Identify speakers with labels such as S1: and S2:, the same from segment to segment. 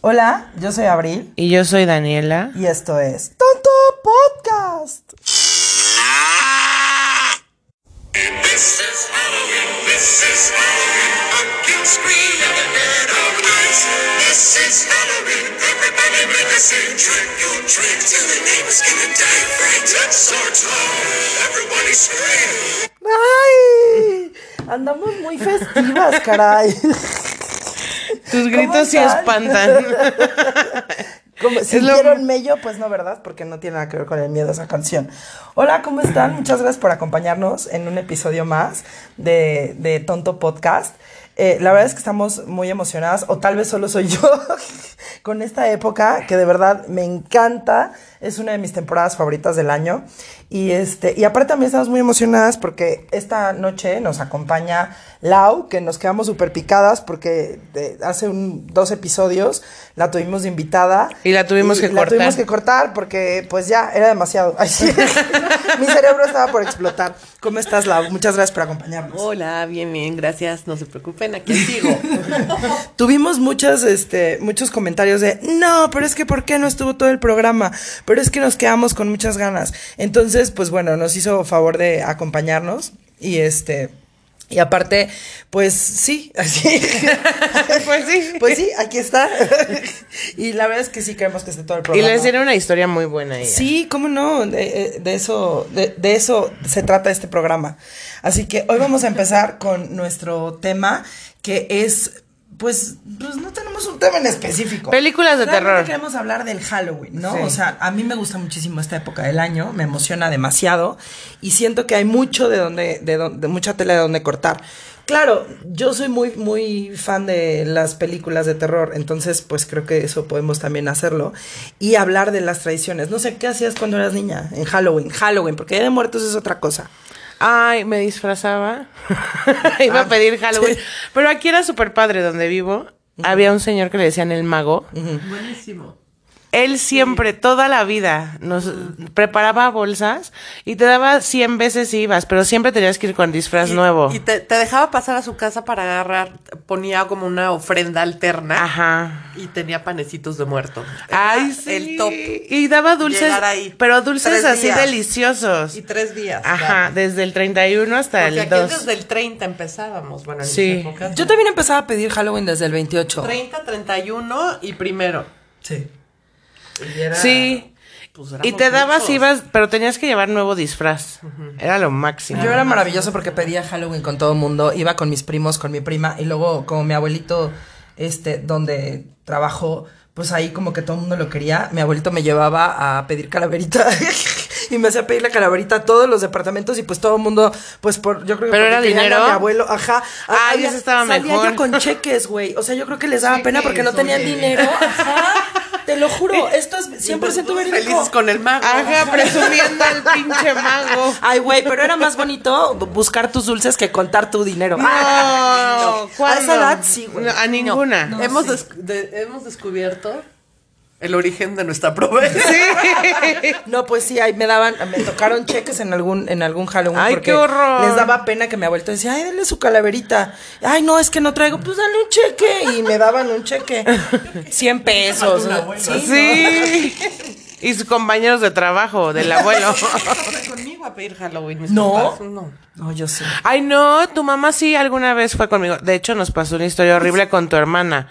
S1: Hola, yo soy Abril
S2: Y yo soy Daniela.
S1: y esto es Tonto Podcast. ¡Ay! Andamos muy festivas, caray.
S2: Tus
S1: ¿Cómo
S2: gritos sí espantan.
S1: Como,
S2: lo-
S1: ¿Sintieron mello? Pues no, ¿verdad? Porque no tiene nada que ver con el miedo esa canción. Hola, ¿cómo están? Muchas gracias por acompañarnos en un episodio más de, de Tonto Podcast. Eh, la verdad es que estamos muy emocionadas, o tal vez solo soy yo, con esta época que de verdad me encanta. Es una de mis temporadas favoritas del año. Y, este, y aparte también estamos muy emocionadas porque esta noche nos acompaña Lau, que nos quedamos súper picadas porque de- hace un, dos episodios la tuvimos de invitada.
S2: Y la tuvimos que
S1: la
S2: cortar.
S1: tuvimos que cortar porque pues ya era demasiado. Ay, sí. Mi cerebro estaba por explotar. ¿Cómo estás, Lau? Muchas gracias por acompañarnos.
S3: Hola, bien, bien, gracias. No se preocupen, aquí sigo.
S1: Tuvimos muchos, este, muchos comentarios de, no, pero es que ¿por qué no estuvo todo el programa? Pero es que nos quedamos con muchas ganas. Entonces, pues bueno, nos hizo favor de acompañarnos y este... Y aparte, pues sí, así.
S2: Pues sí.
S1: Pues sí, aquí está. y la verdad es que sí queremos que esté todo el
S2: Y
S1: programa.
S2: les tiene una historia muy buena ella.
S1: Sí, cómo no, de, de eso, de, de eso se trata este programa. Así que hoy vamos a empezar con nuestro tema, que es, pues, pues no tenemos un tema en específico.
S2: Películas de
S1: Realmente
S2: terror.
S1: queremos hablar del Halloween, ¿no?
S2: Sí.
S1: O sea, a mí me gusta muchísimo esta época del año, me emociona demasiado y siento que hay mucho de donde, de, don- de mucha tela de donde cortar. Claro, yo soy muy, muy fan de las películas de terror, entonces pues creo que eso podemos también hacerlo y hablar de las tradiciones. No sé, ¿qué hacías cuando eras niña en Halloween? Halloween, porque Día de Muertos es otra cosa.
S2: Ay, me disfrazaba. Iba
S1: Ah,
S2: a pedir Halloween.
S1: sí.
S2: Pero aquí era súper padre donde vivo. Había un señor que le decían el mago.
S3: Buenísimo.
S2: Él siempre, toda la vida, nos preparaba bolsas y te daba 100 veces si ibas, pero siempre tenías que ir con disfraz
S3: Y-
S2: nuevo.
S3: Y te, te dejaba pasar a su casa para agarrar, ponía como una ofrenda alterna.
S2: Ajá.
S3: Y tenía panecitos de muerto. Era
S2: Ay, sí.
S3: El top.
S2: Y daba dulces,
S3: ahí.
S2: pero dulces
S3: Tres
S2: así
S3: días.
S2: deliciosos.
S3: Y tres días.
S2: Ajá,
S3: claro.
S2: desde el 31 hasta
S3: Porque
S2: el
S3: aquí
S2: 2.
S3: desde el 30 empezábamos. Bueno, en
S2: Sí.
S3: mis épocas.
S1: Yo también empezaba a pedir Halloween desde el 28.
S3: 30, 31 y primero.
S1: Sí.
S3: Y era-
S2: Sí.
S3: pues,
S2: Y te dabas,
S3: muchos.
S2: ibas, pero tenías que llevar nuevo disfraz. Era lo máximo.
S1: Yo era maravilloso porque pedía Halloween con todo el mundo, iba con mis primos, con mi prima y luego como mi abuelito, este, donde trabajó, pues ahí como que todo el mundo lo quería, mi abuelito me llevaba a pedir calaverita y me hacía pedir la calaverita a todos los departamentos y pues todo el mundo, pues por, yo creo que
S2: ¿Pero era
S1: a
S2: dinero?
S1: mi abuelo, ajá.
S2: Ay,
S1: Había-
S2: eso estaba
S1: salía
S2: mejor.
S1: yo con cheques, güey, o sea, yo creo que les daba pena porque no tenían
S3: oye.
S1: dinero, ajá. Te lo juro, esto es 100%
S3: Todos
S1: verídico.
S3: felices con el mago.
S2: Ajá, presumiendo al pinche mago.
S1: Ay, güey, pero era más bonito buscar tus dulces que contar tu dinero.
S2: No,
S1: A
S2: ¿cuándo?
S1: esa edad sí, güey.
S2: No, a ninguna.
S3: hemos, des- de- hemos descubierto el origen de nuestra pobreza.
S1: No, pues sí, ahí me daban, me tocaron cheques en algún, en algún Halloween.
S2: Ay,
S1: porque
S2: qué horror.
S1: Les daba pena que mi abuelito decía, ay, denle su calaverita. Ay, no, es que no traigo, pues dale un cheque. Y me daban un cheque. 100 pesos. Sí.
S2: Sí. Y sus compañeros de trabajo del abuelo.
S3: Conmigo a pedir Halloween. mis
S1: ¿No?
S3: papás, No.
S1: No, yo sí.
S2: Ay, no, tu mamá sí alguna vez fue conmigo. De hecho, nos pasó una historia horrible con tu hermana.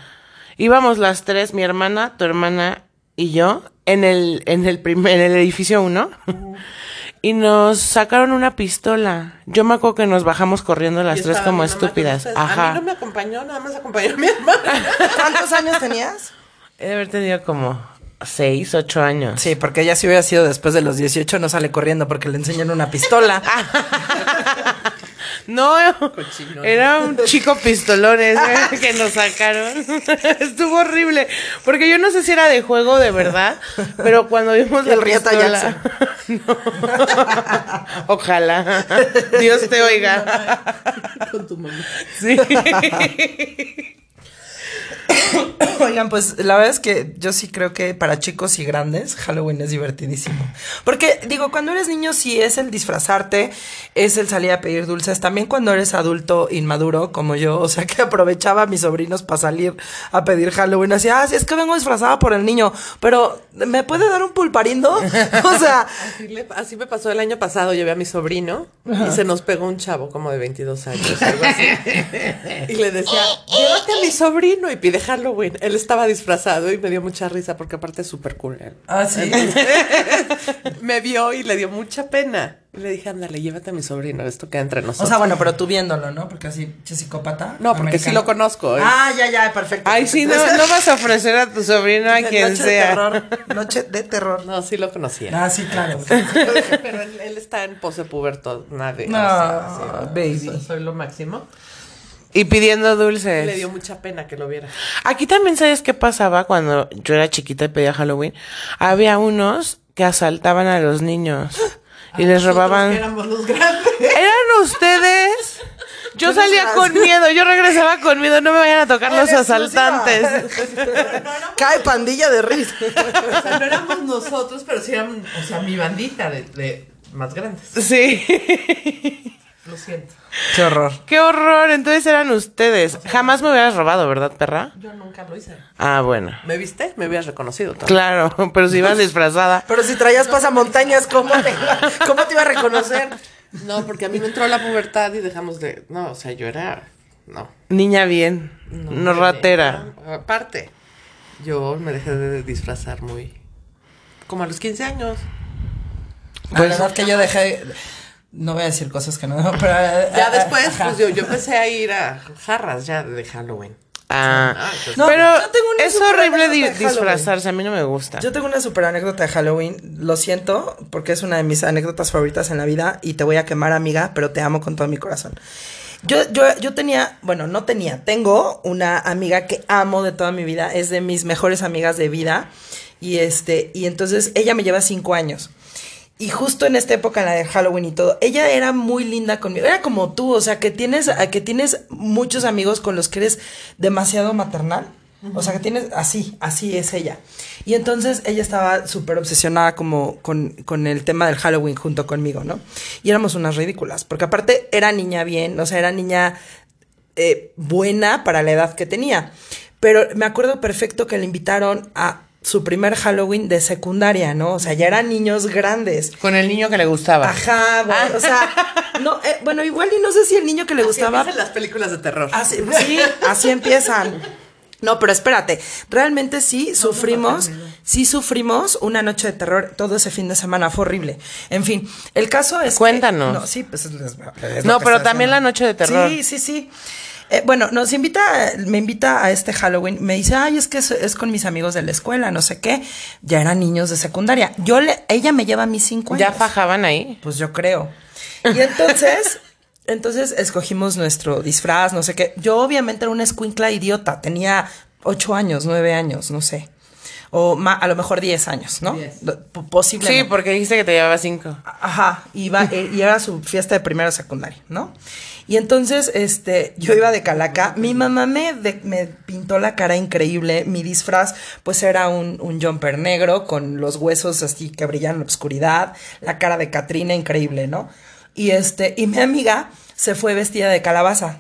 S2: Íbamos las tres, mi hermana, tu hermana y yo, en el, en el primer, en el edificio 1. Y nos sacaron una pistola. Yo me acuerdo que nos bajamos corriendo las
S3: Y
S2: tres como estúpidas.
S3: ustedes. A
S2: Ajá.
S3: mí no me acompañó, nada más acompañó a mi hermana.
S1: ¿Cuántos años tenías?
S2: He de haber tenido como seis, ocho años.
S1: Sí, porque ella si hubiera sido después de los 18 no sale corriendo porque le enseñan una pistola.
S2: No,
S3: Cochinón.
S2: era un chico pistolón ese que nos sacaron. Estuvo horrible. Porque yo no sé si era de juego de verdad, pero cuando vimos la
S1: El Riata
S2: pistola... No. Ojalá. Dios te oiga.
S3: Con tu mamá.
S2: Sí.
S1: Oigan, pues la verdad es que yo sí creo que para chicos y grandes Halloween es divertidísimo. Porque digo, cuando eres niño sí es el disfrazarte, es el salir a pedir dulces. También cuando eres adulto inmaduro como yo, o sea que aprovechaba a mis sobrinos para salir a pedir Halloween. Así, ah, sí, es que vengo disfrazada por el niño, pero ¿me puede dar un pulparindo? O sea,
S3: Así, le- así me pasó el año pasado, llevé a mi sobrino y se nos pegó un chavo como de 22 años, algo así. Y le decía, llévate a mi sobrino y pide Halloween. Él estaba disfrazado y me dio mucha risa porque aparte es súper cool. él.
S1: ah, sí.
S3: Me vio y le dio mucha pena. Y le dije, ándale, llévate a mi sobrino, esto queda entre
S1: O
S3: nosotros.
S1: sea, bueno, pero tú viéndolo, ¿no? Porque así, che psicópata.
S3: No, porque sí lo conozco, ¿eh?
S1: Ah, ya, ya, perfecto.
S2: Ay, sí, no, no vas a ofrecer a tu sobrino a quien
S1: Noche
S2: sea.
S1: de terror. Noche de terror.
S3: No, sí lo conocía.
S1: Ah, sí, claro.
S3: Pero él, él está en pose puberto, nadie.
S1: No, baby.
S3: Soy, soy lo máximo.
S2: Y pidiendo
S3: Le
S2: dulces.
S3: dio mucha pena que lo viera.
S2: Aquí también sabes qué pasaba cuando yo era chiquita y pedía Halloween. Había unos que asaltaban a los niños y les robaban.
S3: Éramos los grandes.
S2: ¿Eran ustedes? Yo salía con miedo, yo regresaba con miedo, no me vayan a tocar los asaltantes.
S1: Cae pandilla de risa.
S3: O sea, no éramos nosotros, pero sí eran, o sea, mi bandita de, de más grandes.
S2: Sí.
S3: Lo siento.
S1: Qué horror.
S2: Qué horror, entonces eran ustedes. Jamás me hubieras robado, ¿verdad, perra?
S3: Yo nunca lo hice.
S2: Ah, bueno.
S3: ¿Me viste? Me hubieras reconocido. también.
S2: Claro, pero si ibas disfrazada.
S1: Pero si traías pasamontañas, ¿cómo te, iba- ¿cómo te iba a reconocer?
S3: No, porque a mí me entró la pubertad y dejamos de. No, o sea, yo era. No.
S2: Niña bien, no, ratera.
S3: No, aparte, yo me dejé de disfrazar muy. Como a los 15 años.
S1: la verdad que yo dejé. No voy a decir cosas que no. Pero, eh,
S3: Ya
S1: eh,
S3: después,
S1: ajá.
S3: pues yo, yo empecé a ir a jarras ya de Halloween.
S2: Ah,
S3: Ah, entonces-
S1: No,
S2: pero
S1: yo tengo una
S2: es horrible di- disfrazarse, a mí no me gusta.
S1: Yo tengo una super anécdota de Halloween. Lo siento, porque es una de mis anécdotas favoritas en la vida. Y te voy a quemar, amiga, pero te amo con todo mi corazón. Yo, yo, yo tenía, bueno, no tenía, tengo una amiga que amo de toda mi vida, es de mis mejores amigas de vida. Y este, y entonces ella me lleva cinco años. Y justo en esta época, en la de Halloween y todo, ella era muy linda conmigo. Era como tú, o sea, que tienes, que tienes muchos amigos con los que eres demasiado maternal. O sea, que tienes, así, así es ella. Y entonces ella estaba súper obsesionada como con, con el tema del Halloween junto conmigo, ¿no? Y éramos unas ridículas, porque aparte era niña bien, o sea, era niña eh, buena para la edad que tenía. Pero me acuerdo perfecto que le invitaron a su primer Halloween de secundaria, ¿no? O sea, ya eran niños grandes.
S2: Con el niño que le gustaba.
S1: Ajá, güey. O sea, no, eh, bueno, igual y no sé si el niño que le
S3: Así
S1: gustaba.
S3: empiezan las películas de terror.
S1: Así, sí, así empiezan. No, pero espérate, realmente sí sufrimos, sí sufrimos una noche de terror todo ese fin de semana, fue horrible. En fin, el caso es que-
S2: Cuéntanos.
S1: no, sí, pues es, es lo
S2: No,
S1: que
S2: pero también
S1: haciendo.
S2: la noche de terror.
S1: Sí, sí, sí. Eh, bueno, nos invita, me invita a este Halloween, me dice, ay, es que es, es con mis amigos de la escuela, no sé qué, ya eran niños de secundaria. Yo le, ella me lleva a mis cinco años.
S2: ¿Ya fajaban ahí?
S1: Pues yo creo. Y entonces, entonces escogimos nuestro disfraz, no sé qué. Yo obviamente era una escuincla idiota, tenía ocho años, nueve años, no sé. O ma- a lo mejor diez años, ¿no? Posiblemente.
S2: Sí, porque dijiste que te llevaba cinco.
S1: Ajá, iba, eh, y era su fiesta de primero secundaria, ¿no? Y entonces, este, yo iba de calaca, mi mamá me, de- me pintó la cara increíble, mi disfraz, pues era un, un jumper negro con los huesos así que brillan en la oscuridad, la cara de Katrina increíble, ¿no? Y este, y mi amiga se fue vestida de calabaza.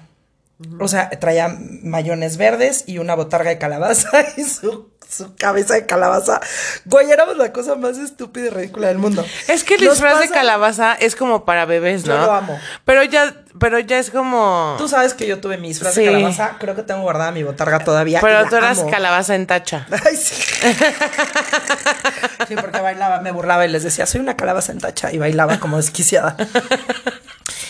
S1: O sea, traía mayones verdes y una botarga de calabaza y su, su cabeza de calabaza. Güey, éramos la cosa más estúpida y ridícula del mundo.
S2: Es que el
S1: Nos
S2: disfraz de calabaza es como para bebés,
S1: Yo
S2: ¿no?
S1: lo amo.
S2: Pero ya, pero ya es como.
S1: Tú sabes que yo tuve mi disfraz
S2: Sí.
S1: de calabaza. Creo que tengo guardada mi botarga todavía.
S2: Pero
S1: la
S2: tú eras
S1: amo.
S2: calabaza en tacha.
S1: Ay, sí. sí, porque bailaba, me burlaba y les decía, soy una calabaza en tacha. Y bailaba como desquiciada.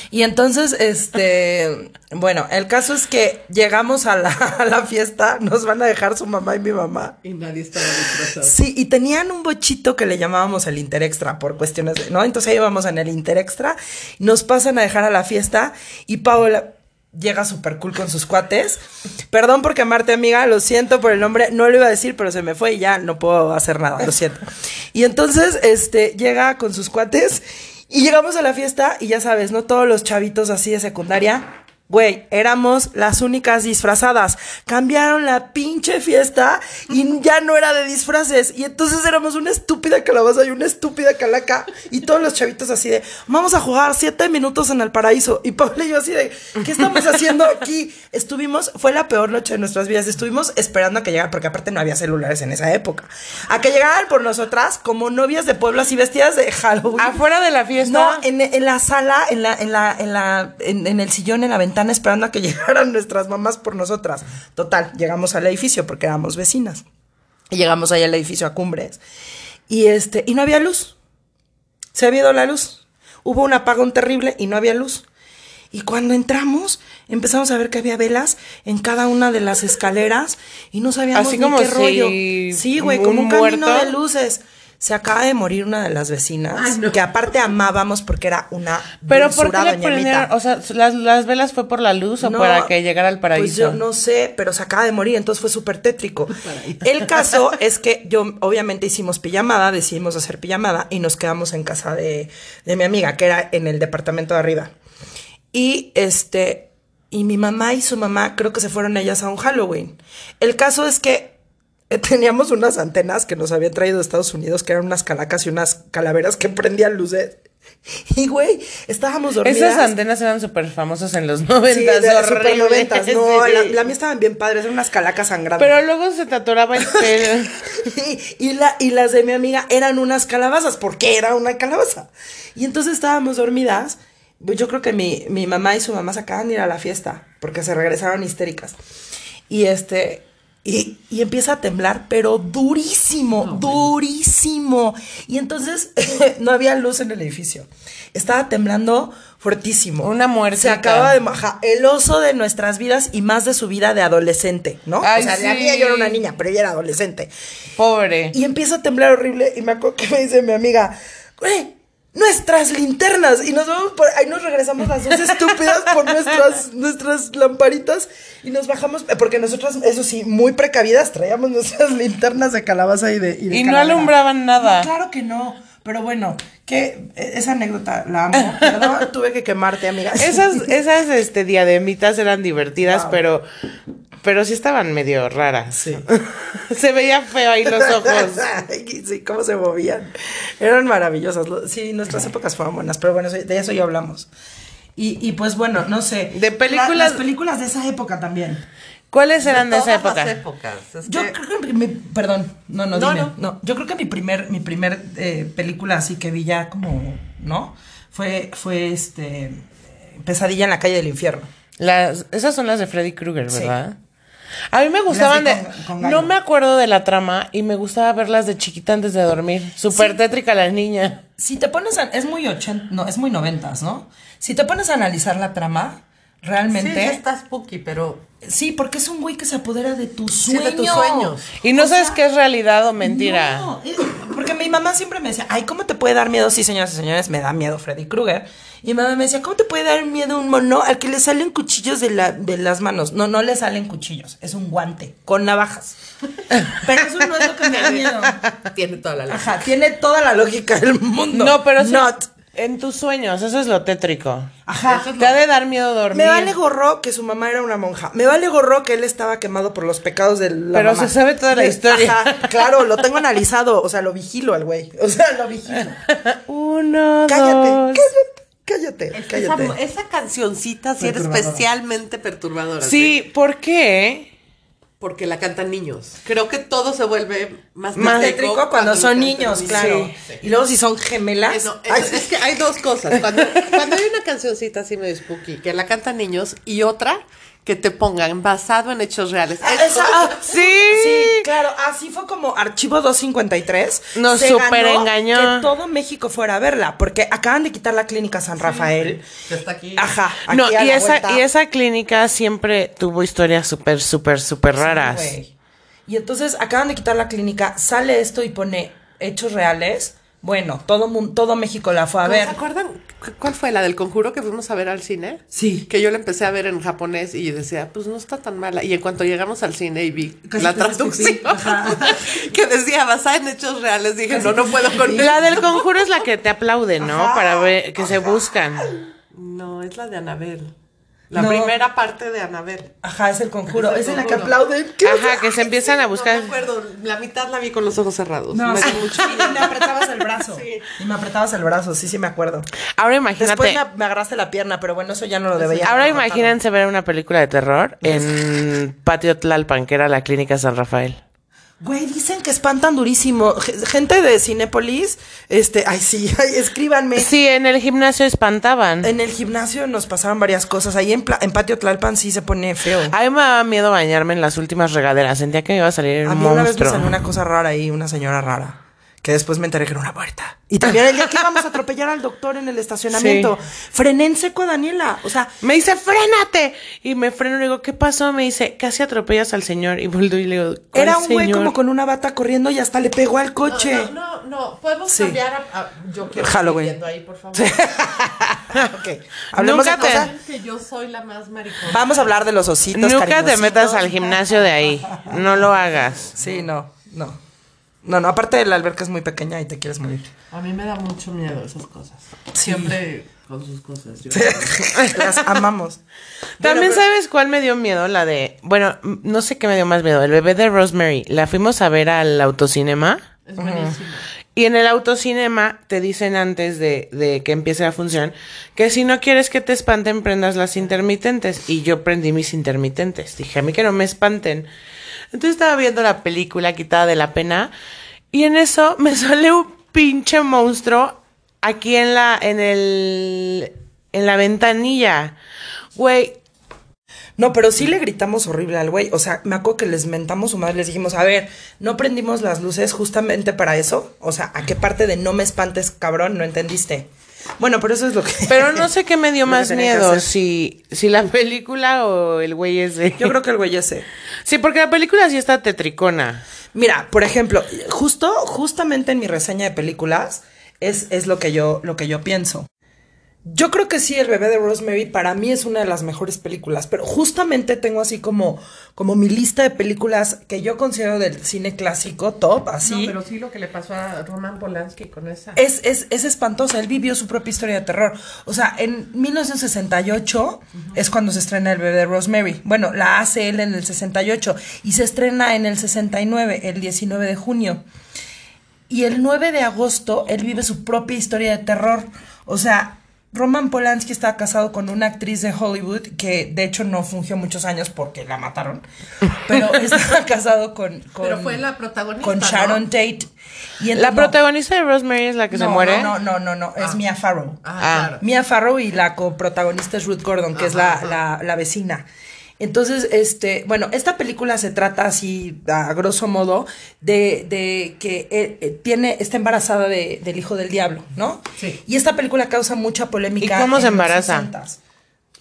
S1: Y entonces, este, bueno, el caso es que llegamos a la, a la fiesta, nos van a dejar su mamá y mi mamá.
S3: Y nadie estaba disfrazado.
S1: Sí, y tenían un bochito que le llamábamos el Interextra por cuestiones de, ¿no? Entonces ahí íbamos en el Interextra, nos pasan a dejar a la fiesta y Paola llega súper cool con sus cuates. Perdón por quemarte, amiga, lo siento por el nombre, no lo iba a decir, pero se me fue y ya no puedo hacer nada, lo siento. Y entonces, este, llega con sus cuates y llegamos a la fiesta y ya sabes, ¿no? Todos los chavitos así de secundaria Güey, éramos las únicas disfrazadas. Cambiaron la pinche fiesta y ya no era de disfraces. Y entonces éramos una estúpida calabaza y una estúpida calaca. Y todos los chavitos así de, vamos a jugar siete minutos en el paraíso. Y Paula y yo así de, ¿qué estamos haciendo aquí? Estuvimos, fue la peor noche de nuestras vidas. Estuvimos esperando a que llegaran, porque aparte no había celulares en esa época. A que llegaran por nosotras como novias de pueblo así vestidas de Halloween.
S2: Afuera de la fiesta.
S1: No, en, en la sala, en la, en la, en la, en, en el sillón, en la ventana, esperando a que llegaran nuestras mamás por nosotras. Total, llegamos al edificio porque éramos vecinas. Y llegamos ahí al edificio a Cumbres. Y este, y no había luz. Se había ido la luz. Hubo un apagón terrible y no había luz. Y cuando entramos, empezamos a ver que había velas en cada una de las escaleras y no sabíamos
S2: Así
S1: ni
S2: como
S1: qué
S2: si
S1: rollo. Sí, güey, como
S2: un
S1: un camino
S2: muerto.
S1: de luces. Se acaba de morir una de las vecinas, que aparte amábamos porque era una
S2: Pero ¿por qué le prendieron? O sea, ¿las, las velas fue por la luz o
S1: No,
S2: para que llegara al paraíso?
S1: Pues yo no sé, pero se acaba de morir, entonces fue súper tétrico. El caso es que yo, obviamente, hicimos pijamada, decidimos hacer pijamada y nos quedamos en casa de, de mi amiga, que era en el departamento de arriba. Y este, y mi mamá y su mamá, creo que se fueron ellas a un Halloween. El caso es que teníamos unas antenas que nos habían traído de Estados Unidos, que eran unas calacas y unas calaveras que prendían luces. Y güey, estábamos dormidas.
S2: Esas antenas eran súper famosas en los
S1: Sí,
S2: noventas, horrible.
S1: super noventas. No,
S2: Sí.
S1: la, la mía estaban bien padres, eran unas calacas sangrando.
S2: Pero luego se te atoraba el pelo.
S1: y, y la, y las de mi amiga eran unas calabazas, porque era una calabaza. Y entonces estábamos dormidas. Yo creo que mi, mi mamá y su mamá se acaban de ir a la fiesta, porque se regresaron histéricas. Y este. Y, y empieza a temblar, pero durísimo, durísimo. Y entonces no había luz en el edificio. Estaba temblando fuertísimo.
S2: Una muertita.
S1: Se acaba de majar el oso de nuestras vidas y más de su vida de adolescente, ¿no?
S2: Ay,
S1: o sea, la mía yo era una niña, pero ella era adolescente.
S2: Pobre.
S1: Y empieza a temblar horrible y me acuerdo que me dice mi amiga, güey, nuestras linternas. Y nos vamos por ahí, nos regresamos las dos estúpidas por nuestras, nuestras lamparitas y nos bajamos, eh, porque nosotras, eso sí, muy precavidas, traíamos nuestras linternas de calabaza y de... Y, de
S2: Y no alumbraban nada.
S1: No, claro que no. Pero bueno, que eh, esa anécdota la amo. Perdón, tuve que quemarte, amiga.
S2: Esas, esas este, diademitas eran divertidas,
S1: Wow.
S2: pero, pero sí estaban medio raras.
S1: Sí.
S2: Se veía feo ahí los ojos.
S1: Sí, cómo se movían. Eran maravillosas. Lo- Sí, nuestras épocas fueron buenas, pero bueno, de eso ya hablamos. Y, y pues bueno, no sé.
S2: De películas-
S1: La- las películas de esa época también.
S2: ¿Cuáles eran de, esa época?
S3: las épocas. Es
S1: Yo
S3: que-
S1: creo que mi, perdón, no, no,
S3: No,
S1: dime,
S3: no.
S1: no. Yo creo que mi primer, mi primer eh, película así que vi ya como, ¿no? Fue, fue este Pesadilla en la calle del infierno.
S2: Las, esas son las de Freddy Krueger,
S1: Sí.
S2: ¿verdad? A mí me gustaban de...
S1: con- con gallo.
S2: no me acuerdo de la trama y me gustaba verlas de chiquita antes de dormir. Súper
S1: Sí.
S2: tétrica la niña.
S1: Si te pones a, es muy ochenta, no, es muy noventas, ¿no? Si te pones a analizar la trama, realmente
S3: sí está spooky, pero
S1: Sí, porque es un güey que se apodera de tus
S3: Sí,
S1: sueños.
S3: de tus sueños.
S2: Y no
S1: O
S2: sabes
S1: sea,
S2: qué es realidad o mentira.
S1: No, porque mi mamá siempre me decía, ay, ¿cómo te puede dar miedo? Sí, señoras y señores, me da miedo Freddy Krueger. Y mi mamá me decía, ¿cómo te puede dar miedo un mono al que le salen cuchillos de, la, de las manos? No, no le salen cuchillos, es un guante con navajas. Pero eso no es lo que me da miedo.
S3: tiene toda la lógica.
S1: Ajá, tiene toda la lógica del mundo.
S2: No, pero sí,
S1: Not.
S2: En tus sueños, eso es lo tétrico.
S1: Ajá.
S2: Te ha de dar miedo dormir.
S1: Me vale gorro que su mamá era una monja. Me vale gorro que él estaba quemado por los pecados de la
S2: Pero
S1: mamá.
S2: se sabe toda la
S1: Sí,
S2: historia.
S1: Ajá, claro, lo tengo analizado. O sea, lo vigilo al güey. O sea, lo vigilo.
S2: Uno,
S1: Cállate,
S2: dos.
S1: cállate, cállate, cállate.
S3: Esa, esa cancioncita sí era especialmente perturbadora.
S2: Sí, ¿por qué?
S3: Porque la cantan niños. Creo que todo se vuelve más,
S1: Más
S3: tétrico
S1: cuando son niños, claro.
S3: Sí.
S1: Y luego si son gemelas.
S3: Eh, no, es, es que hay dos cosas. Cuando, cuando hay una cancioncita así medio spooky, que la cantan niños, y otra que te pongan basado en hechos reales.
S1: Ah, esa- ah,
S2: Sí.
S1: Sí, claro, así fue como Archivo 253.
S2: Nos
S1: se ganó
S2: engañó.
S1: Que todo México fuera a verla, porque acaban de quitar la clínica San Rafael.
S3: que está aquí.
S1: Ajá, aquí
S2: No,
S1: a
S2: y
S1: la
S2: esa,
S1: vuelta.
S2: y esa clínica siempre tuvo historias súper, súper, súper raras.
S1: Y entonces acaban de quitar la clínica, sale esto y pone hechos reales. Bueno, todo, todo México la fue a
S3: ¿No
S1: ver.
S3: ¿Se acuerdan cu- cuál fue la del conjuro que fuimos a ver al cine?
S1: Sí.
S3: Que yo la empecé a ver en japonés y decía, pues no está tan mala. Y en cuanto llegamos al cine y vi
S1: Casi
S3: la traducción que decía basada en hechos reales, dije, no, no puedo con
S2: La del conjuro es la que te aplaude, ¿no? Para ver que se buscan.
S3: No, es la de Anabel. La
S1: No.
S3: primera parte de Anabel.
S1: Ajá, es el conjuro.
S3: Es el
S1: Es en la que aplauden. ¿Qué
S2: Ajá, que se empiezan a
S3: No
S2: buscar.
S3: me acuerdo, la mitad la vi con los ojos cerrados.
S1: No,
S3: Me
S1: sí,
S3: dio mucho
S1: sí, me apretabas el brazo. Y me apretabas el brazo, sí, sí me acuerdo.
S2: Ahora
S1: Después
S2: imagínate.
S1: me, me agarraste la pierna, pero bueno, eso ya no lo debería.
S2: Ahora imagínense ver una película de terror en Patio Tlalpan, que era la clínica San Rafael.
S1: Güey, dicen que espantan durísimo. Gente de Cinépolis, este, ay sí, ay, escríbanme.
S2: Sí, en el gimnasio espantaban.
S1: En el gimnasio nos pasaron varias cosas. Ahí en, Patio Tlalpan sí se pone feo.
S2: A mí me daba miedo bañarme en las últimas regaderas. Sentía que me iba a salir
S1: A
S2: un
S1: mí una vez me
S2: monstruo.
S1: salió una cosa rara ahí, una señora rara. Que después me enteré que era una puerta. Y también el día que íbamos a atropellar al doctor en el estacionamiento. Frené en seco a Daniela. O sea,
S2: Me dice, frénate. Y me freno y le digo, ¿qué pasó? Me dice, casi atropellas al señor. Y vuelvo y le digo, ¿cuál
S1: era un güey como con una bata corriendo y hasta le pegó al coche.
S3: No, no, no, podemos
S1: Sí.
S3: cambiar a, a- yo quiero
S1: Halloween.
S3: ahí, por favor.
S1: ok. Hablemos
S2: Nunca
S1: de
S2: te-
S1: cosas-
S3: que yo soy la más maricona.
S1: Vamos a hablar de los ositos.
S2: Nunca te metas al gimnasio de ahí. No lo hagas.
S1: Sí, no, no. No, no, aparte la alberca es muy pequeña y te quieres morir.
S3: A mí me da mucho miedo esas cosas. Siempre con sus cosas. yo-
S1: Las amamos.
S2: También
S1: Bueno, pero-
S2: sabes cuál me dio miedo, la de, bueno, m- no sé qué me dio más miedo, el bebé de Rosemary. La fuimos a ver al autocinema
S3: Es buenísimo.
S2: y en el autocinema te dicen antes de, de que empiece la función que si no quieres que te espanten prendas las intermitentes y yo prendí mis intermitentes. Dije, a mí que no me espanten. Entonces estaba viendo la película quitada de la pena y en eso me sale un pinche monstruo aquí en la, en el, en la ventanilla. Güey,
S1: No, pero sí le gritamos horrible al güey. O sea, me acuerdo que les mentamos su madre, les dijimos, a ver, no prendimos las luces justamente para eso. O sea, ¿a qué parte de no me espantes, cabrón? No entendiste. Bueno, pero eso es lo que.
S2: Pero no sé qué me dio más miedo, si, si la película o el güey ese.
S1: Yo creo que el güey ese.
S2: Sí, porque la película sí está tetricona.
S1: Mira, por ejemplo, justo, justamente en mi reseña de películas, es, es lo que yo, lo que yo pienso. Yo creo que sí, El bebé de Rosemary para mí es una de las mejores películas, pero justamente tengo así como, como mi lista de películas que yo considero del cine clásico, top, así.
S3: No, pero sí lo que le pasó a Roman Polanski con esa.
S1: Es, es, es espantosa, él vivió su propia historia de terror. O sea, en 1968 es cuando se estrena El bebé de Rosemary. Bueno, la hace él en el 68 y se estrena en el 69, el 19 de junio. Y el 9 de agosto él vive su propia historia de terror. O sea, Roman Polanski estaba casado con una actriz de Hollywood que de hecho no fungió muchos años porque la mataron. Pero estaba casado con, con
S3: Pero fue la protagonista,
S1: con
S3: ¿no?
S1: Sharon Tate. Y
S2: La
S1: no.
S2: protagonista de Rosemary es la que se
S1: No,
S2: muere.
S1: No, no, no, no, es Mia Farrow.
S3: Ah,
S2: Ah.
S3: claro.
S1: Mia Farrow y la coprotagonista es Ruth Gordon, que es la, la, la vecina. Entonces, este, bueno, esta película se trata así, a grosso modo, de, de que eh, eh, tiene, está embarazada de- del hijo del diablo, ¿no?
S3: Sí.
S1: Y esta película causa mucha polémica.
S2: ¿Y cómo
S1: en
S2: se embaraza?
S1: 60s.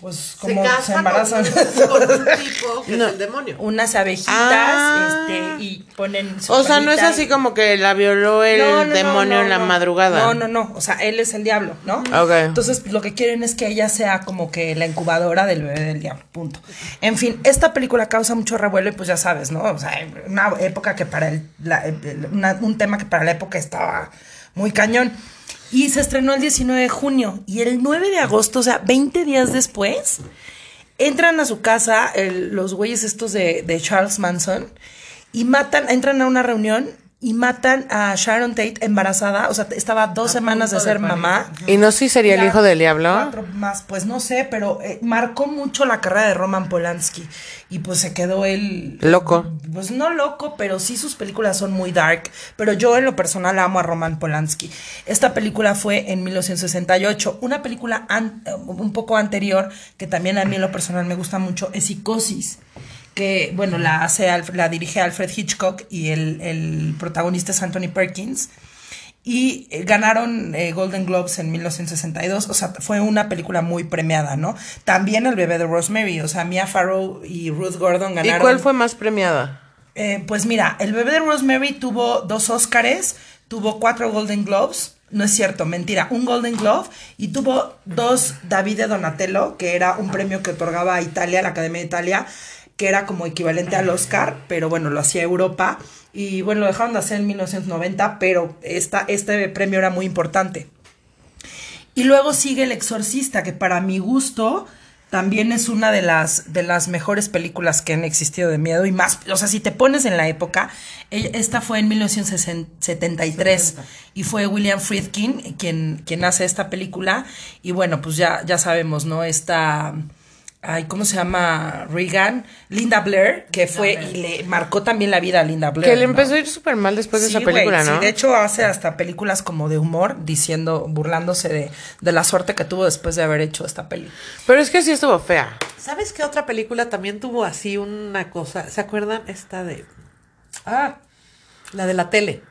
S1: Pues como se, embarazan.
S3: con, con un tipo que es el demonio.
S1: Unas abejitas,
S2: Ah.
S1: este, y ponen su
S2: O sea, no es así
S1: y-
S2: como que la violó el
S1: No, no, no,
S2: demonio
S1: no,
S2: en la
S1: no.
S2: madrugada.
S1: No, no, no. O sea, él es el diablo, ¿no?
S2: Ok.
S1: Entonces, lo que quieren es que ella sea como que la incubadora del bebé del diablo. Punto. En fin, esta película causa mucho revuelo y pues ya sabes, ¿no? O sea, una época que para el, la- el- una- un tema que para la época estaba muy cañón. Y se estrenó el 19 de junio. Y el 9 de agosto, o sea, 20 días después, entran a su casa el- los güeyes estos de, de Charles Manson y matan, entran a una reunión y matan a Sharon Tate embarazada, o sea, estaba dos semanas de ser mamá.
S2: ¿Y no sí sería el hijo del diablo?
S1: Cuatro más, pues no sé, pero eh, marcó mucho la carrera de Roman Polanski y pues se quedó él
S2: Loco.
S1: pues no loco, pero sí sus películas son muy dark. Pero yo en lo personal amo a Roman Polanski. Esta película fue en 1968. Una película an- eh, un poco anterior, que también a mí en lo personal me gusta mucho, es Psicosis. Que, bueno, la, hace, la dirige Alfred Hitchcock y el, el protagonista es Anthony Perkins. Y eh, ganaron eh, Golden Globes en 1962. O sea, fue una película muy premiada, ¿no? También El bebé de Rosemary. O sea, Mia Farrow y Ruth Gordon
S2: ¿Y
S1: ganaron.
S2: cuál fue más premiada?
S1: Eh, pues mira, el bebé de Rosemary tuvo dos Óscares, tuvo cuatro Golden Globes. No es cierto, mentira, un Golden Globe y tuvo dos David de Donatello, que era un premio que otorgaba a Italia, la Academia de Italia, que era como equivalente al Oscar, pero bueno, lo hacía Europa. Y bueno, lo dejaron de hacer en 1990, pero esta, este premio era muy importante. Y luego sigue El Exorcista, que para mi gusto también es una de las, de las mejores películas que han existido de miedo y más, o sea, si te pones en la época, ella- esta fue en 1973 y fue William Friedkin quien, quien hace esta película y bueno, pues ya, ya sabemos, ¿no? Esta, ay, ¿cómo se llama? Reagan, Linda Blair, que fue y le marcó también la vida a Linda Blair.
S2: Que le
S1: ¿no?
S2: empezó a ir súper mal después de esa película, ¿no?
S1: Sí, de hecho hace hasta películas como de humor, diciendo, burlándose de, de la suerte que tuvo después de haber hecho esta peli.
S2: Pero es que sí estuvo fea.
S3: ¿Sabes qué otra película también tuvo así una cosa? ¿Se acuerdan? Esta de. Ah, la de la tele.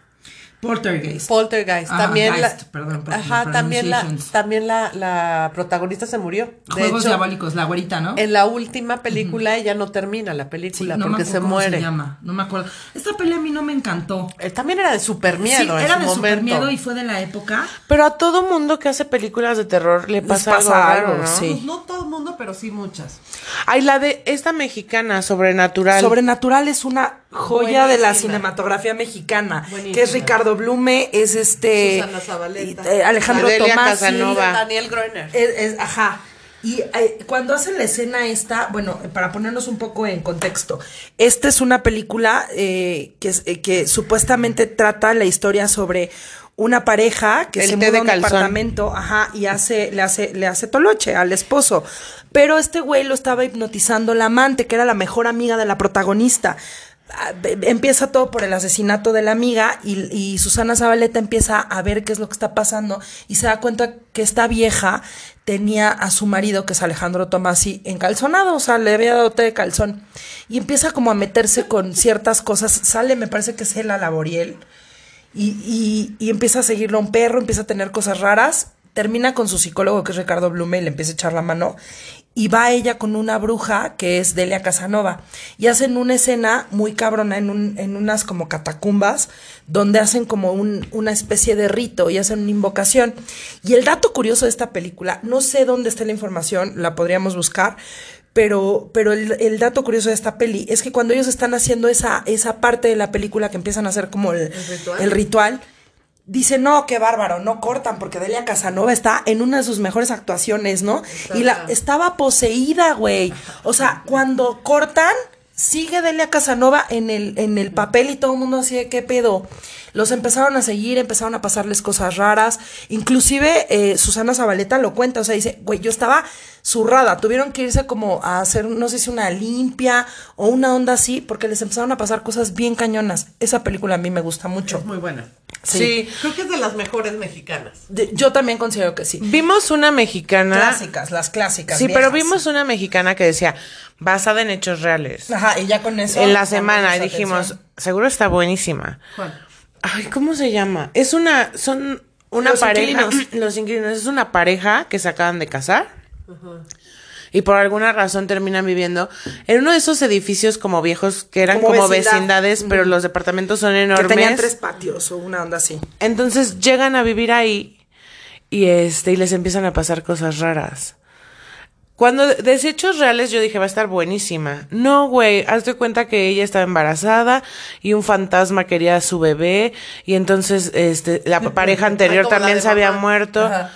S1: Poltergeist.
S3: Poltergeist.
S1: Ah,
S3: también la.
S1: Geist, perdón por
S3: Ajá, también la, también la, la protagonista se murió. De
S1: Juegos
S3: hecho,
S1: diabólicos, la güerita, ¿no?
S3: En la última película ella no termina la
S1: Sí,
S3: película
S1: no me
S3: porque
S1: acuerdo
S3: se
S1: cómo
S3: muere.
S1: se llama, no me acuerdo. Esta peli a mí no me encantó.
S3: Eh, También era de super miedo.
S1: sí,
S3: en
S1: era
S3: su
S1: de super miedo y fue de la época.
S2: Pero a todo mundo que hace películas de terror le pasa,
S1: pasa
S2: algo, ¿no?
S1: sí.
S3: Pues no todo el mundo, pero sí muchas.
S2: Ay, la de esta mexicana, Sobrenatural.
S1: Sobrenatural es una joya de la cinematografía mexicana,
S3: Buenísima.
S1: que es Ricardo Blume, es este
S3: Susana Zabaleta.
S1: eh, Alejandro
S2: Adelia
S1: Tomás,
S2: Casanova.
S3: Daniel Groener.
S1: Es, es- ajá. Y eh, cuando hacen la escena esta, bueno, para ponernos un poco en contexto, esta es una película eh, que, eh, que supuestamente trata la historia sobre una pareja que
S2: El
S1: se muda
S2: de
S1: a un
S2: calzón.
S1: departamento, ajá, y hace, le hace, le hace toloche al esposo. Pero este güey lo estaba hipnotizando la amante, que era la mejor amiga de la protagonista. Ah, Empieza todo por el asesinato de la amiga y, y Susana Zabaleta empieza a ver qué es lo que está pasando y se da cuenta que esta vieja tenía a su marido, que es Alejandro Tomasi, encalzonado, o sea, le había dado té de calzón. Y empieza como a meterse con ciertas cosas. Sale, me parece que es Ela Laboriel. Y, y, y empieza a seguirlo a un perro, empieza a tener cosas raras. Termina con su psicólogo, que es Ricardo Blume, y le empieza a echar la mano. Y va ella con una bruja, que es Delia Casanova. Y hacen una escena muy cabrona en, un, en unas como catacumbas, donde hacen como un- una especie de rito y hacen una invocación. Y el dato curioso de esta película, no sé dónde está la información, la podríamos buscar, pero, pero el, el dato curioso de esta peli es que cuando ellos están haciendo esa, esa parte de la película que empiezan a hacer como el,
S3: ritual?
S1: el ritual, dice, no, qué bárbaro, no cortan, porque Delia Casanova está en una de sus mejores actuaciones, ¿no? y la estaba poseída, güey. O sea, cuando cortan, sigue Delia Casanova en el, en el papel y todo el mundo así de qué pedo. Los empezaron a seguir, empezaron a pasarles cosas raras. Inclusive eh, Susana Zabaleta lo cuenta, o sea, dice, güey, yo estaba zurrada, tuvieron que irse como a hacer, no sé si una limpia o una onda así, porque les empezaron a pasar cosas bien cañonas. Esa película a mí me gusta mucho.
S3: Es muy buena.
S2: Sí.
S3: Creo que es de las mejores mexicanas.
S1: De- yo también considero que sí.
S2: Vimos una mexicana.
S1: Clásicas, las clásicas.
S2: Sí, pero vimos una mexicana que decía, basada en hechos reales.
S1: Ajá, y ya con eso.
S2: en la semana dijimos,
S1: atención.
S2: seguro está buenísima. Ay, ¿cómo se llama? Es una, son una
S1: Los
S2: pareja.
S1: inquilinos.
S2: Los inquilinos. Es una pareja que se acaban de casar. Y por alguna razón terminan viviendo en uno de esos edificios como viejos que eran
S1: Como
S2: como,
S1: vecindad.
S2: vecindades, pero los departamentos son
S1: Que
S2: enormes.
S1: tenían tres patios o una onda así.
S2: Entonces llegan a vivir ahí y este y les empiezan a pasar cosas raras. Cuando de- desechos reales yo dije va a estar buenísima. No, güey, hazte cuenta que ella estaba embarazada y un fantasma quería a su bebé y entonces este la pareja anterior también se había muerto.
S1: Ajá.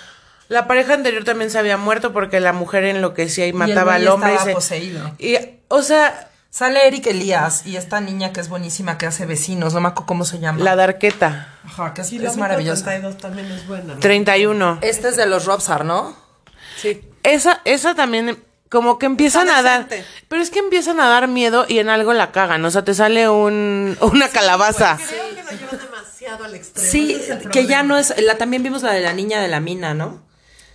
S2: La pareja anterior también se había muerto porque la mujer enloquecía y
S1: el
S2: mataba
S1: güey
S2: al hombre y
S1: estaba
S2: se-
S1: poseído.
S2: y o sea,
S1: Sale Eric Elías y esta niña que es buenísima que hace vecinos, no me acuerdo cómo se llama.
S2: la darqueta
S1: Ajá, que es, es maravillosa.
S3: 32 también es buena. ¿no?
S2: 31.
S1: Este es de los Robsar, ¿no?
S3: Sí.
S2: Esa, esa también, como que empiezan a dar. Pero es que empiezan a dar miedo y en algo la cagan. O sea, te sale un, una calabaza.
S3: Creo que lo llevan demasiado al extremo.
S1: Sí,
S3: es el
S1: que ya no es. La, también vimos la de la niña de la mina, ¿no?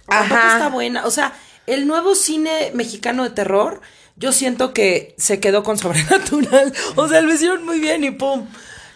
S1: Tampoco
S2: Ajá.
S1: está buena. O sea, el nuevo cine mexicano de terror, yo siento que se quedó con sobrenatural. O sea, lo hicieron muy bien y pum.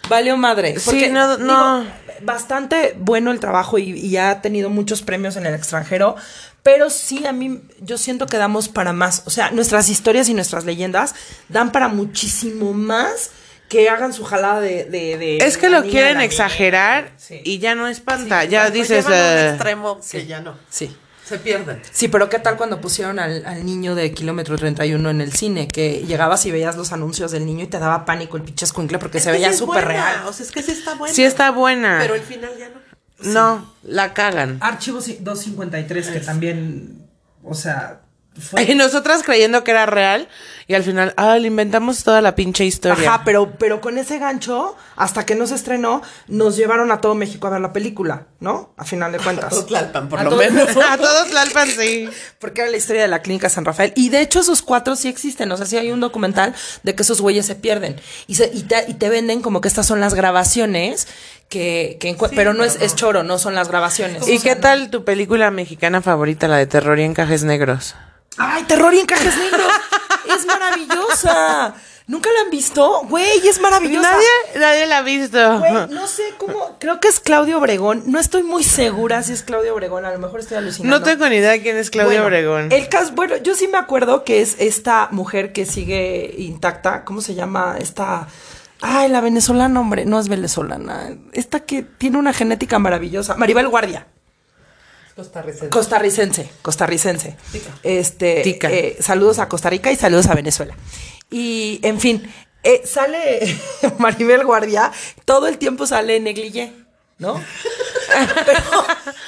S1: Valió madre.
S2: Sí,
S1: Porque,
S2: no, no.
S1: digo, bastante bueno el trabajo y, y ha tenido muchos premios en el extranjero. Pero sí, a mí, yo siento que damos para más. O sea, nuestras historias y nuestras leyendas dan para muchísimo más que hagan su jalada de. de, de-
S2: Es que lo quieren exagerar.
S1: Sí.
S2: y ya no espanta.
S3: Sí,
S2: ya
S3: lo
S2: dices.
S3: llevan a un
S2: eh,
S3: extremo que ya no.
S1: Sí.
S3: Se pierden.
S1: Sí, pero ¿qué tal cuando pusieron al, al niño de kilómetro 31 en el cine? Que llegabas y veías los anuncios del niño y te daba pánico el pinche escuincle porque se
S3: Es
S1: veía
S3: sí
S1: súper real.
S3: O sea, es que sí está buena.
S2: sí está buena.
S3: Pero el final ya no.
S2: No, la cagan.
S1: Archivo 253, que también, o sea,
S2: Y nosotras creyendo que era real. Y al final, ah, le inventamos toda la pinche historia.
S1: Ajá, pero, pero con ese gancho, hasta que no se estrenó, nos llevaron a todo México a ver la película, ¿no? A final de cuentas.
S3: Todo Tlalpan, por
S1: A
S3: lo menos.
S2: a todos Tlalpan, sí.
S1: Porque era la historia de la clínica San Rafael. Y de hecho, esos cuatro sí existen. O sea, sí hay un documental de que esos güeyes se pierden. Y, se- y, te, y te venden como que estas son las grabaciones. Que, que encu- pero no es, es choro, no son las grabaciones.
S2: ¿Y qué tal tu película mexicana favorita, la de terror y encajes negros?
S1: ¡Ay, terror y encajes negros! ¡Es maravillosa! ¿Nunca la han visto? Güey, es maravillosa.
S2: Nadie, nadie la ha visto.
S1: Güey, no sé cómo. Creo que es Claudio Obregón. No estoy muy segura si es Claudio Obregón. A lo mejor estoy alucinando.
S2: No tengo ni idea de quién es Claudia
S1: Bueno,
S2: Obregón.
S1: El caso, bueno, yo sí me acuerdo que es esta mujer que sigue intacta. ¿Cómo se llama? Esta. Ay, la venezolana, hombre. No es venezolana. Esta que tiene una genética maravillosa. Maribel Guardia.
S3: Costarricense.
S1: Costarricense, costarricense. Este,
S2: Tica.
S1: eh, saludos a Costa Rica y saludos a Venezuela. Y, en fin, eh, sale Maribel Guardia, todo el tiempo sale en negligé, ¿no? Pero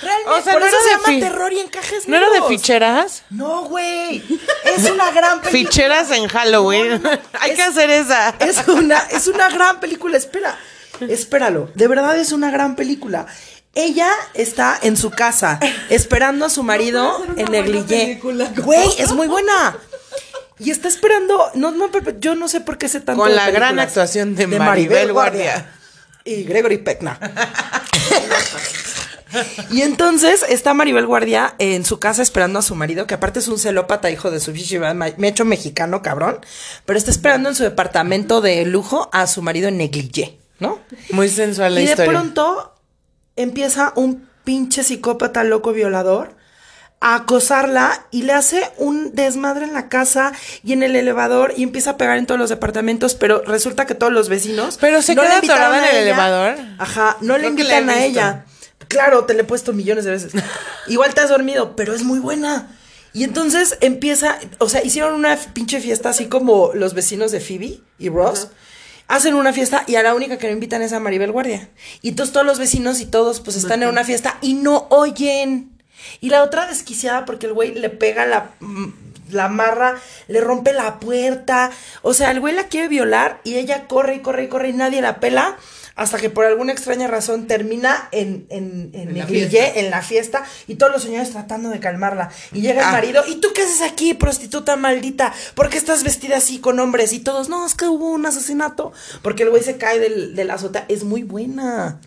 S1: realmente,
S2: O sea,
S1: por
S2: no
S1: eso se llama
S2: fi-
S1: terror y encajes
S2: ¿No era de
S1: negros.
S2: ficheras?
S1: No, güey. Es una gran película.
S2: Ficheras en Halloween. Hay
S1: Es-
S2: que hacer esa.
S1: Es una, es una gran película, espera. Espéralo, de verdad es una gran película. Ella está en su casa esperando a su marido en negligé. Güey, es muy buena. Y está esperando, no, no, yo no sé por qué sé tanto
S2: Con
S1: de
S2: la gran actuación de Maribel Guardia.
S1: y Gregory Peckna. Y entonces está Maribel Guardia en su casa esperando a su marido, que aparte es un celópata, hijo de su fichi, me he hecho mexicano, cabrón. Pero está esperando en su departamento de lujo a su marido en negligé, ¿no?
S2: Muy sensual la
S1: y de
S2: historia.
S1: pronto empieza un pinche psicópata loco violador a acosarla y le hace un desmadre en la casa y en el elevador y empieza a pegar en todos los departamentos, pero resulta que todos los vecinos
S2: Pero se
S1: no
S2: queda atorada en el
S1: ella.
S2: elevador.
S1: Ajá, no le
S2: Creo
S1: invitan a ella. Claro, te le he puesto millones de veces. Igual te has dormido, pero es muy buena. Y entonces empieza, o sea, hicieron una pinche fiesta así como los vecinos de Phoebe y Ross. Hacen una fiesta y a la única que no invitan es a Maribel Guardia. Y entonces todos los vecinos y todos pues están en una fiesta y no oyen. Y la otra desquiciada porque el güey le pega la, mm, la marra, le rompe la puerta. O sea, el güey la quiere violar y ella corre y corre y corre y nadie la pela. Hasta que por alguna extraña razón termina en, en, en,
S3: En la fiesta.
S1: en la fiesta, y todos los señores tratando de calmarla. Y llega el
S2: Ah.
S1: marido, ¿y tú qué haces aquí, prostituta maldita? ¿Por qué estás vestida así con hombres? Y todos, no, es que hubo un asesinato. Porque el güey se cae del, de la azotea. Es muy buena.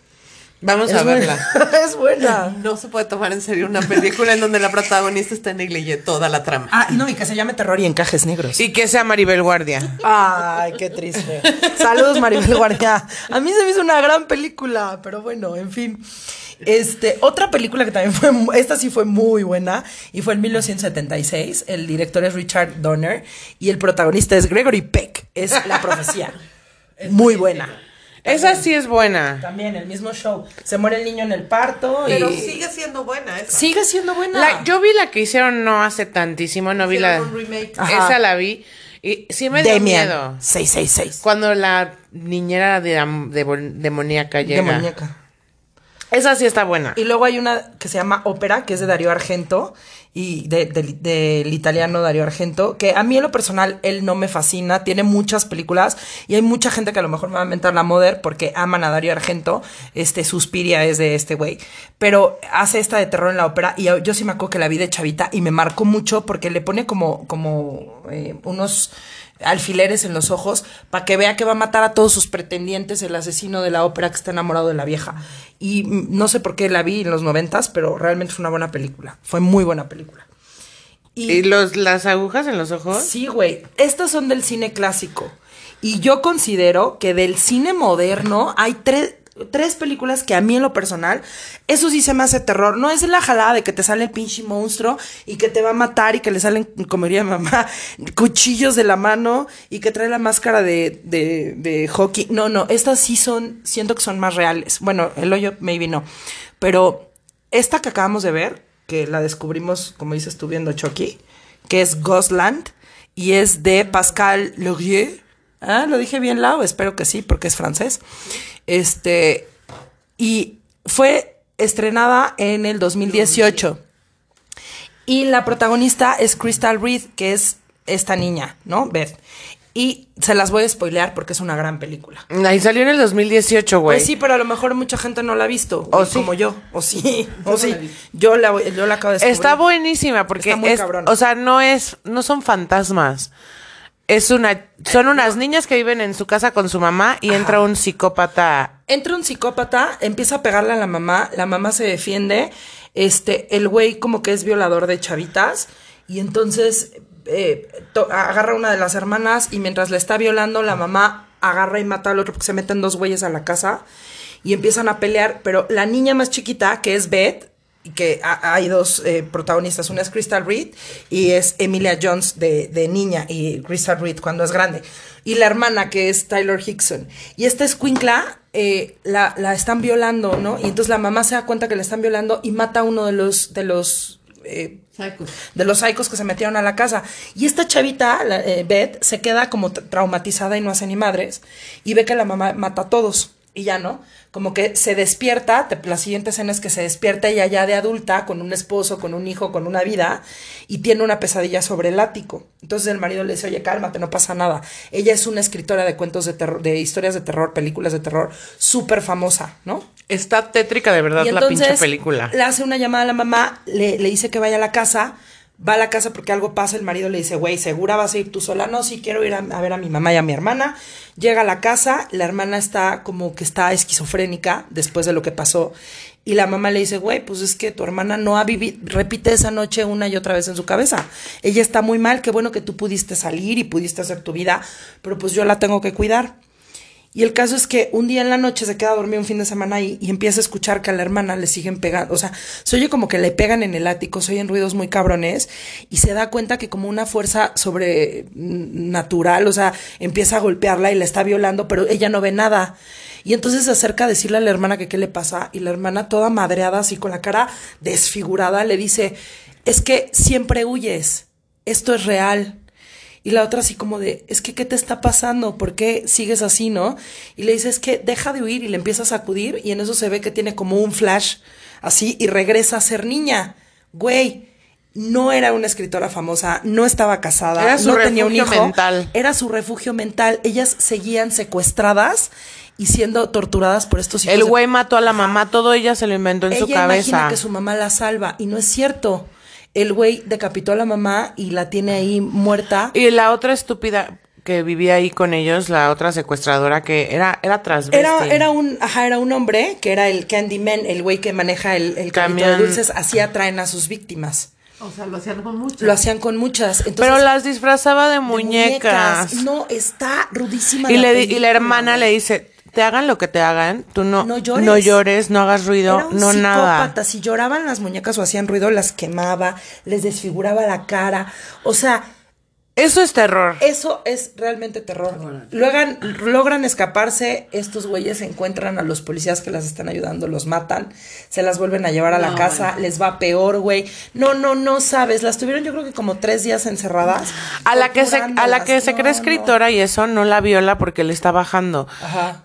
S2: Vamos
S1: Es
S2: a
S1: buena.
S2: verla.
S1: es buena.
S3: No se puede tomar en serio una película en donde la protagonista está en negligé toda la trama.
S1: Ah, no, y que se llame Terror y Encajes Negros.
S2: Y que sea Maribel Guardia.
S1: Ay, qué triste. Saludos, Maribel Guardia. A mí se me hizo una gran película, pero bueno, en fin. Este, otra película que también fue, esta sí fue muy buena, y fue en 1976. El director es Richard Donner y el protagonista es Gregory Peck. Es La Profecía. muy buena.
S2: Esa sí es buena.
S1: También el mismo show. Se muere el niño en el parto.
S3: Pero
S1: y...
S3: sigue siendo buena esa.
S1: sigue siendo buena.
S2: La- yo vi la que hicieron no hace tantísimo, no vi la.
S3: Hicieron un remake.
S1: Ajá.
S2: Esa la vi. Y sí me dio
S1: Demian,
S2: miedo.
S1: 666.
S2: Cuando la niñera de, de, demoníaca llega.
S1: Demoníaca.
S2: Esa sí está buena.
S1: Y luego hay una que se llama Ópera, que es de Darío Argento, y de- del- italiano Darío Argento, que a mí en lo personal él no me fascina, tiene muchas películas, y hay mucha gente que a lo mejor me va a mentar la moder porque aman a Darío Argento, este Suspiria es de este güey, pero hace esta de terror en la ópera, y yo, yo sí me acuerdo que la vi de chavita, y me marcó mucho porque le pone como, como eh, unos alfileres en los ojos para que vea que va a matar a todos sus pretendientes el asesino de la ópera que está enamorado de la vieja. Y mm, no sé por qué la vi en los noventas, pero realmente fue una buena película. Fue muy buena película.
S2: ¿Y los, las agujas en los ojos?
S1: Sí, güey. Estos son del cine clásico. Y yo considero que del cine moderno hay tres, tres películas que a mí en lo personal, eso sí se me hace terror. No es la jalada de que te sale el pinche monstruo y que te va a matar y que le salen, como diría mamá, cuchillos de la mano y que trae la máscara de, de, de hockey. No, no, estas sí son, siento que son más reales. Bueno, el hoyo maybe no. Pero esta que acabamos de ver, que la descubrimos, como dices tú viendo Chucky, que es Ghostland y es de Pascal Laurier. Ah, lo dije bien, Lau, espero que sí, porque es francés. Este, y fue estrenada en el 2018. Y la protagonista es Crystal Reed, que es esta niña, ¿no? Beth. Y se las voy a spoilear porque es una gran película.
S2: Ahí salió en el 2018, güey.
S1: Pues sí, pero a lo mejor mucha gente no la ha visto.
S2: O sí.
S1: Como yo. O sí. O sí. Yo la, yo la acabo de descubrir.
S2: Está buenísima porque
S1: Está muy
S2: es, o sea, no es, no son fantasmas. Es una, son unas niñas que viven en su casa con su mamá y entra un psicópata.
S1: Entra un psicópata, empieza a pegarle a la mamá, la mamá se defiende, este, el güey como que es violador de chavitas, y entonces eh, agarra a una de las hermanas y mientras le está violando, la mamá agarra y mata al otro porque se meten dos güeyes a la casa y empiezan a pelear, pero la niña más chiquita, que es Beth, que ha- hay dos eh, protagonistas, una es Crystal Reed y es Emilia Jones de, de niña y Crystal Reed cuando es grande. Y la hermana que es Tyler Hickson. Y esta escuincla eh, la, la están violando, ¿no? Y entonces la mamá se da cuenta que la están violando y mata a uno de los, de los eh, de los psicos que se metieron a la casa. Y esta chavita, la, eh, Beth, se queda como tra- traumatizada y no hace ni madres. Y ve que la mamá mata a todos. Y ya no. Como que se despierta. te- la siguiente escena es que se despierta ella ya de adulta, con un esposo, con un hijo, con una vida. Y tiene una pesadilla sobre el ático. Entonces el marido le dice, oye, cálmate, no pasa nada. Ella es una escritora de cuentos de terror, de historias de terror, películas de terror, súper famosa, ¿no?
S2: Está tétrica de verdad
S1: Y
S2: la pinche película.
S1: Le hace una llamada a la mamá, le, le dice que vaya a la casa, va a la casa porque algo pasa, el marido le dice, güey, ¿segura vas a ir tú sola? No, sí, quiero ir a, a ver a mi mamá y a mi hermana. Llega a la casa, la hermana está como que está esquizofrénica después de lo que pasó. Y la mamá le dice, güey, pues es que tu hermana no ha vivido, repite esa noche una y otra vez en su cabeza. Ella está muy mal, qué bueno que tú pudiste salir y pudiste hacer tu vida, pero pues yo la tengo que cuidar. Y el caso es que un día en la noche se queda dormido un fin de semana ahí y empieza a escuchar que a la hermana le siguen pegando. O sea, se oye como que le pegan en el ático, se oyen ruidos muy cabrones y se da cuenta que como una fuerza sobrenatural, o sea, empieza a golpearla y la está violando, pero ella no ve nada. Y entonces se acerca a decirle a la hermana que qué le pasa y la hermana toda madreada, así con la cara desfigurada, le dice, es que siempre huyes, esto es real. Y la otra así como de, es que, ¿qué te está pasando? ¿Por qué sigues así, no? Y le dice, es que deja de huir y le empieza a sacudir y en eso se ve que tiene como un flash así y regresa a ser niña. Güey, no era una escritora famosa, no estaba casada,
S2: Era su
S1: no tenía un hijo.
S2: mental.
S1: Era su refugio mental. Ellas seguían secuestradas y siendo torturadas por estos hijos.
S2: El
S1: de-
S2: güey mató a la mamá, todo ella se lo inventó en su
S1: ella imagina
S2: cabeza.
S1: que su mamá la salva y no es cierto. El güey decapitó a la mamá y la tiene ahí muerta.
S2: Y la otra estúpida que vivía ahí con ellos, la otra secuestradora que era, era transvesti.
S1: Era, era un, ajá, era un hombre que era el Candyman, el güey que maneja el, el carrito de
S2: Camión.
S1: dulces, así atraen a sus víctimas.
S3: O sea, lo hacían con mucho.
S1: Lo hacían con muchas. Entonces,
S2: Pero las disfrazaba de
S1: de
S2: muñecas.
S1: No, está rudísima.
S2: Y,
S1: la
S2: le, di- y la hermana le dice, te hagan lo que te hagan, tú no,
S1: No llores.
S2: no llores, no hagas ruido,
S1: Era un
S2: no nada.
S1: Si lloraban las muñecas o hacían ruido, las quemaba, les desfiguraba la cara. O sea,
S2: Eso es terror.
S1: Eso es realmente terror. Logran, logran escaparse, estos güeyes encuentran a los policías que las están ayudando, los matan, se las vuelven a llevar a la casa, les va peor, güey. No, no, no sabes, las tuvieron yo creo que como tres días encerradas.
S2: A la que se, a la que se cree
S1: No,
S2: escritora y eso no la viola porque le está bajando.
S1: no. Ajá.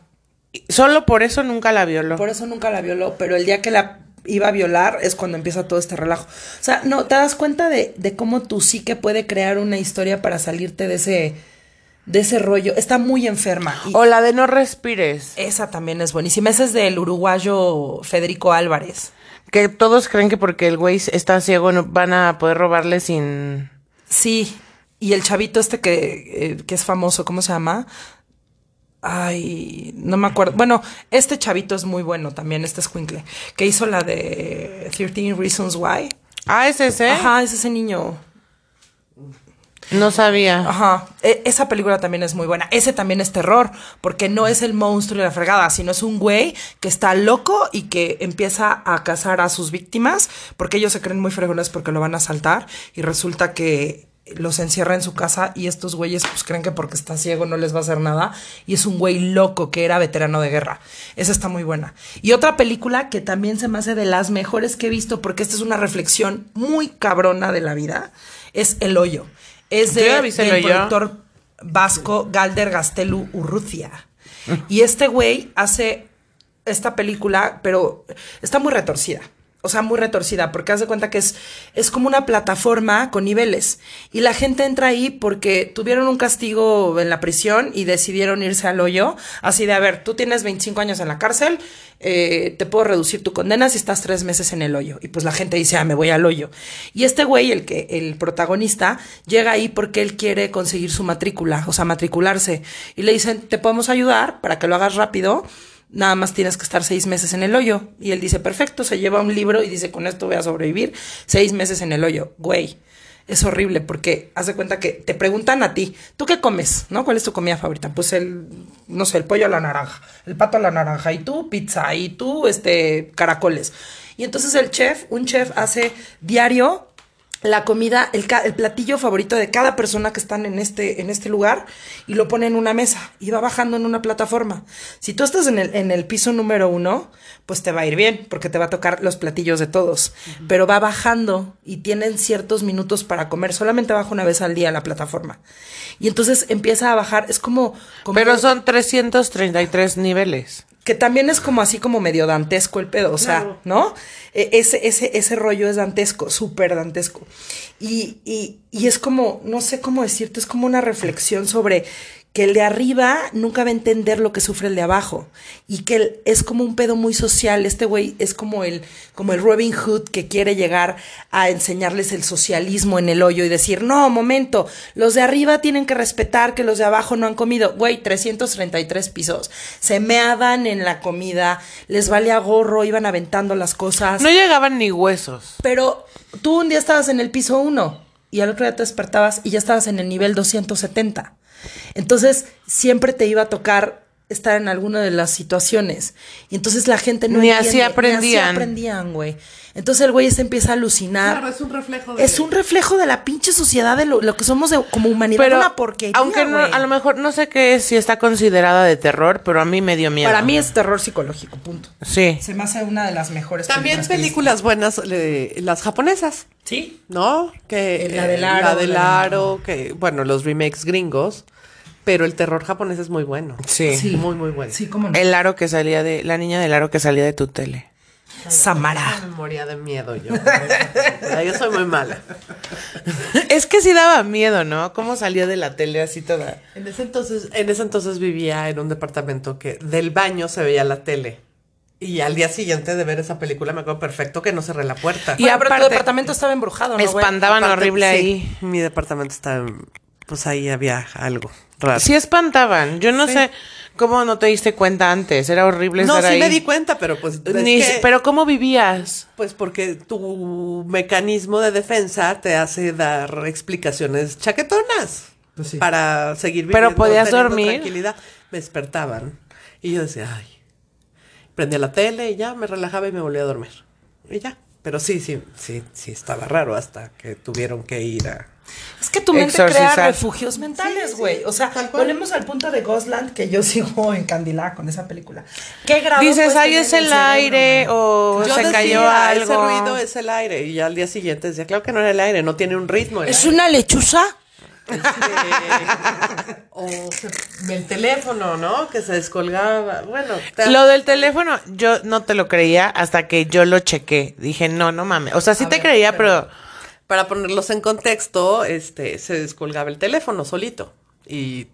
S2: Solo por eso nunca la violó.
S1: Por eso nunca la violó, pero el día que la iba a violar es cuando empieza todo este relajo. O sea, no, te das cuenta de, de cómo tu psique puede crear una historia para salirte de ese, de ese rollo. Está muy enferma. Y
S2: O la de no respires.
S1: esa también es buenísima. Esa es del uruguayo Federico Álvarez.
S2: Que todos creen que porque el güey está ciego no van a poder robarle sin...
S1: Sí, y el chavito este que, eh, que es famoso, ¿cómo se llama? Ay, no me acuerdo. Bueno, este chavito es muy bueno también, este escuincle, que hizo la de 13 Reasons Why.
S2: Ah, ¿es ese?
S1: Ajá, es ese niño.
S2: No sabía.
S1: Ajá, E- esa película también es muy buena. Ese también es terror, porque no es el monstruo y la fregada, sino es un güey que está loco y que empieza a cazar a sus víctimas, porque ellos se creen muy fregones porque lo van a asaltar y resulta que los encierra en su casa y estos güeyes pues creen que porque está ciego no les va a hacer nada y es un güey loco que era veterano de guerra. Esa está muy buena. Y otra película que también se me hace de las mejores que he visto porque esta es una reflexión muy cabrona de la vida es El Hoyo. Es
S2: ¿Tú
S1: de, del productor vasco Galder Gastelu Urrutia. Y este güey hace esta película, pero está muy retorcida. O sea, muy retorcida, porque haz de cuenta que es, es como una plataforma con niveles. Y la gente entra ahí porque tuvieron un castigo en la prisión y decidieron irse al hoyo. Así de, a ver, tú tienes 25 años en la cárcel, eh, te puedo reducir tu condena si estás tres meses en el hoyo. Y pues la gente dice, ah, me voy al hoyo. Y este güey, el que, el protagonista, llega ahí porque él quiere conseguir su matrícula, o sea, matricularse. Y le dicen, te podemos ayudar para que lo hagas rápido nada más tienes que estar seis meses en el hoyo. Y él dice, perfecto, se lleva un libro y dice, con esto voy a sobrevivir seis meses en el hoyo. Güey, es horrible porque haz de cuenta que te preguntan a ti, ¿tú qué comes? ¿No? ¿Cuál es tu comida favorita? Pues el, no sé, el pollo a la naranja, el pato a la naranja, y tú pizza, y tú, este, caracoles. Y entonces el chef, un chef hace diario la comida, el, ca- el platillo favorito de cada persona que están en este, en este lugar y lo pone en una mesa y va bajando en una plataforma. Si tú estás en el, en el piso número uno, pues te va a ir bien porque te va a tocar los platillos de todos. Pero va bajando y tienen ciertos minutos para comer. Solamente baja una vez al día la plataforma. Y entonces empieza a bajar. Es como... como
S2: Pero son 333 niveles.
S1: Que también es como así como medio dantesco el pedo, o sea, ¿no? E- ese, ese, ese rollo es dantesco, súper dantesco. Y, y, y es como, no sé cómo decirte, es como una reflexión sobre que el de arriba nunca va a entender lo que sufre el de abajo y que él es como un pedo muy social, este güey es como el como el Robin Hood que quiere llegar a enseñarles el socialismo en el hoyo y decir, "No, momento, los de arriba tienen que respetar que los de abajo no han comido." Güey, 333 pisos. Se meaban en la comida, les valía gorro, iban aventando las cosas.
S2: No llegaban ni huesos.
S1: Pero tú un día estabas en el piso 1 y al otro día te despertabas y ya estabas en el nivel 270. Entonces, siempre te iba a tocar estar en alguna de las situaciones. Y entonces la gente no
S2: Ni
S1: entiende,
S2: así
S1: Ni así
S2: aprendían.
S1: aprendían, güey. Entonces el güey se empieza a alucinar.
S3: Claro, es un reflejo de...
S1: Es un reflejo de la pinche sociedad, de lo, lo que somos de- como humanidad.
S2: Pero,
S1: una porquería,
S2: aunque no, a lo mejor no sé qué es, si está considerada de terror, pero a mí me dio miedo.
S1: Para mí es terror psicológico, punto.
S2: Sí.
S1: Se me hace una de las mejores
S3: También
S1: películas
S3: buenas, le- las japonesas,
S1: Sí.
S3: ¿no? Que,
S1: La del
S3: eh,
S1: aro,
S3: La del
S1: la-
S3: aro, que, bueno, los remakes gringos, pero el terror japonés es muy bueno.
S2: Sí.
S1: Sí.
S3: Muy, muy bueno.
S1: Sí, como no.
S2: El aro que salía de. La niña del aro que salía de tu tele.
S1: Samara.
S3: Me moría de miedo yo. Yo soy muy mala.
S2: Es que sí daba miedo, ¿no? Cómo salía de la tele así toda.
S3: En ese entonces, en ese entonces vivía en un departamento que del baño se veía la tele. Y al día siguiente de ver esa película me acuerdo perfecto que no cerré la puerta.
S1: Y pero tu
S2: aparte-
S1: departamento estaba embrujado, ¿no, güey?
S2: Espantaban
S3: Aparte,
S2: horrible
S3: sí,
S2: ahí.
S3: Mi departamento está, pues ahí había algo raro.
S2: Sí espantaban. Yo no
S3: Sí.
S2: sé cómo no te diste cuenta antes. Era horrible
S3: no,
S2: estar
S3: sí
S2: ahí.
S3: me di cuenta, pero pues es
S2: Ni-
S3: que-
S2: Pero ¿cómo vivías?
S3: pues porque tu mecanismo de defensa te hace dar explicaciones chaquetonas
S1: Pues sí.
S3: para seguir
S2: Pero
S3: viviendo,
S2: podías
S3: teniendo
S2: dormir.
S3: tranquilidad. Me despertaban y yo decía, ay, prendía la tele y ya me relajaba y me volvía a dormir y ya. Pero sí, sí, sí, sí estaba raro hasta que tuvieron que ir a
S1: Es que tu mente crea refugios mentales, güey. O sea, volvemos al punto de Ghostland, que yo sigo encandilada con esa película. ¿Qué grado
S2: Dices,
S1: tener
S2: es el aire o
S3: Yo
S2: se
S3: decía,
S2: cayó algo.
S3: ese ruido es el aire y ya al día siguiente decía, claro que no era el aire, no tiene un ritmo.
S1: ¿Es
S3: aire".
S1: una lechuza?
S3: Este, o el teléfono, ¿no? Que se descolgaba. Bueno, te-
S2: Lo del teléfono, yo no te lo creía hasta que yo lo chequé. Dije, no, no mames. O sea, sí
S3: A
S2: te
S3: ver,
S2: creía,
S3: pero-
S2: pero...
S3: para ponerlos en contexto, este, se descolgaba el teléfono solito. Y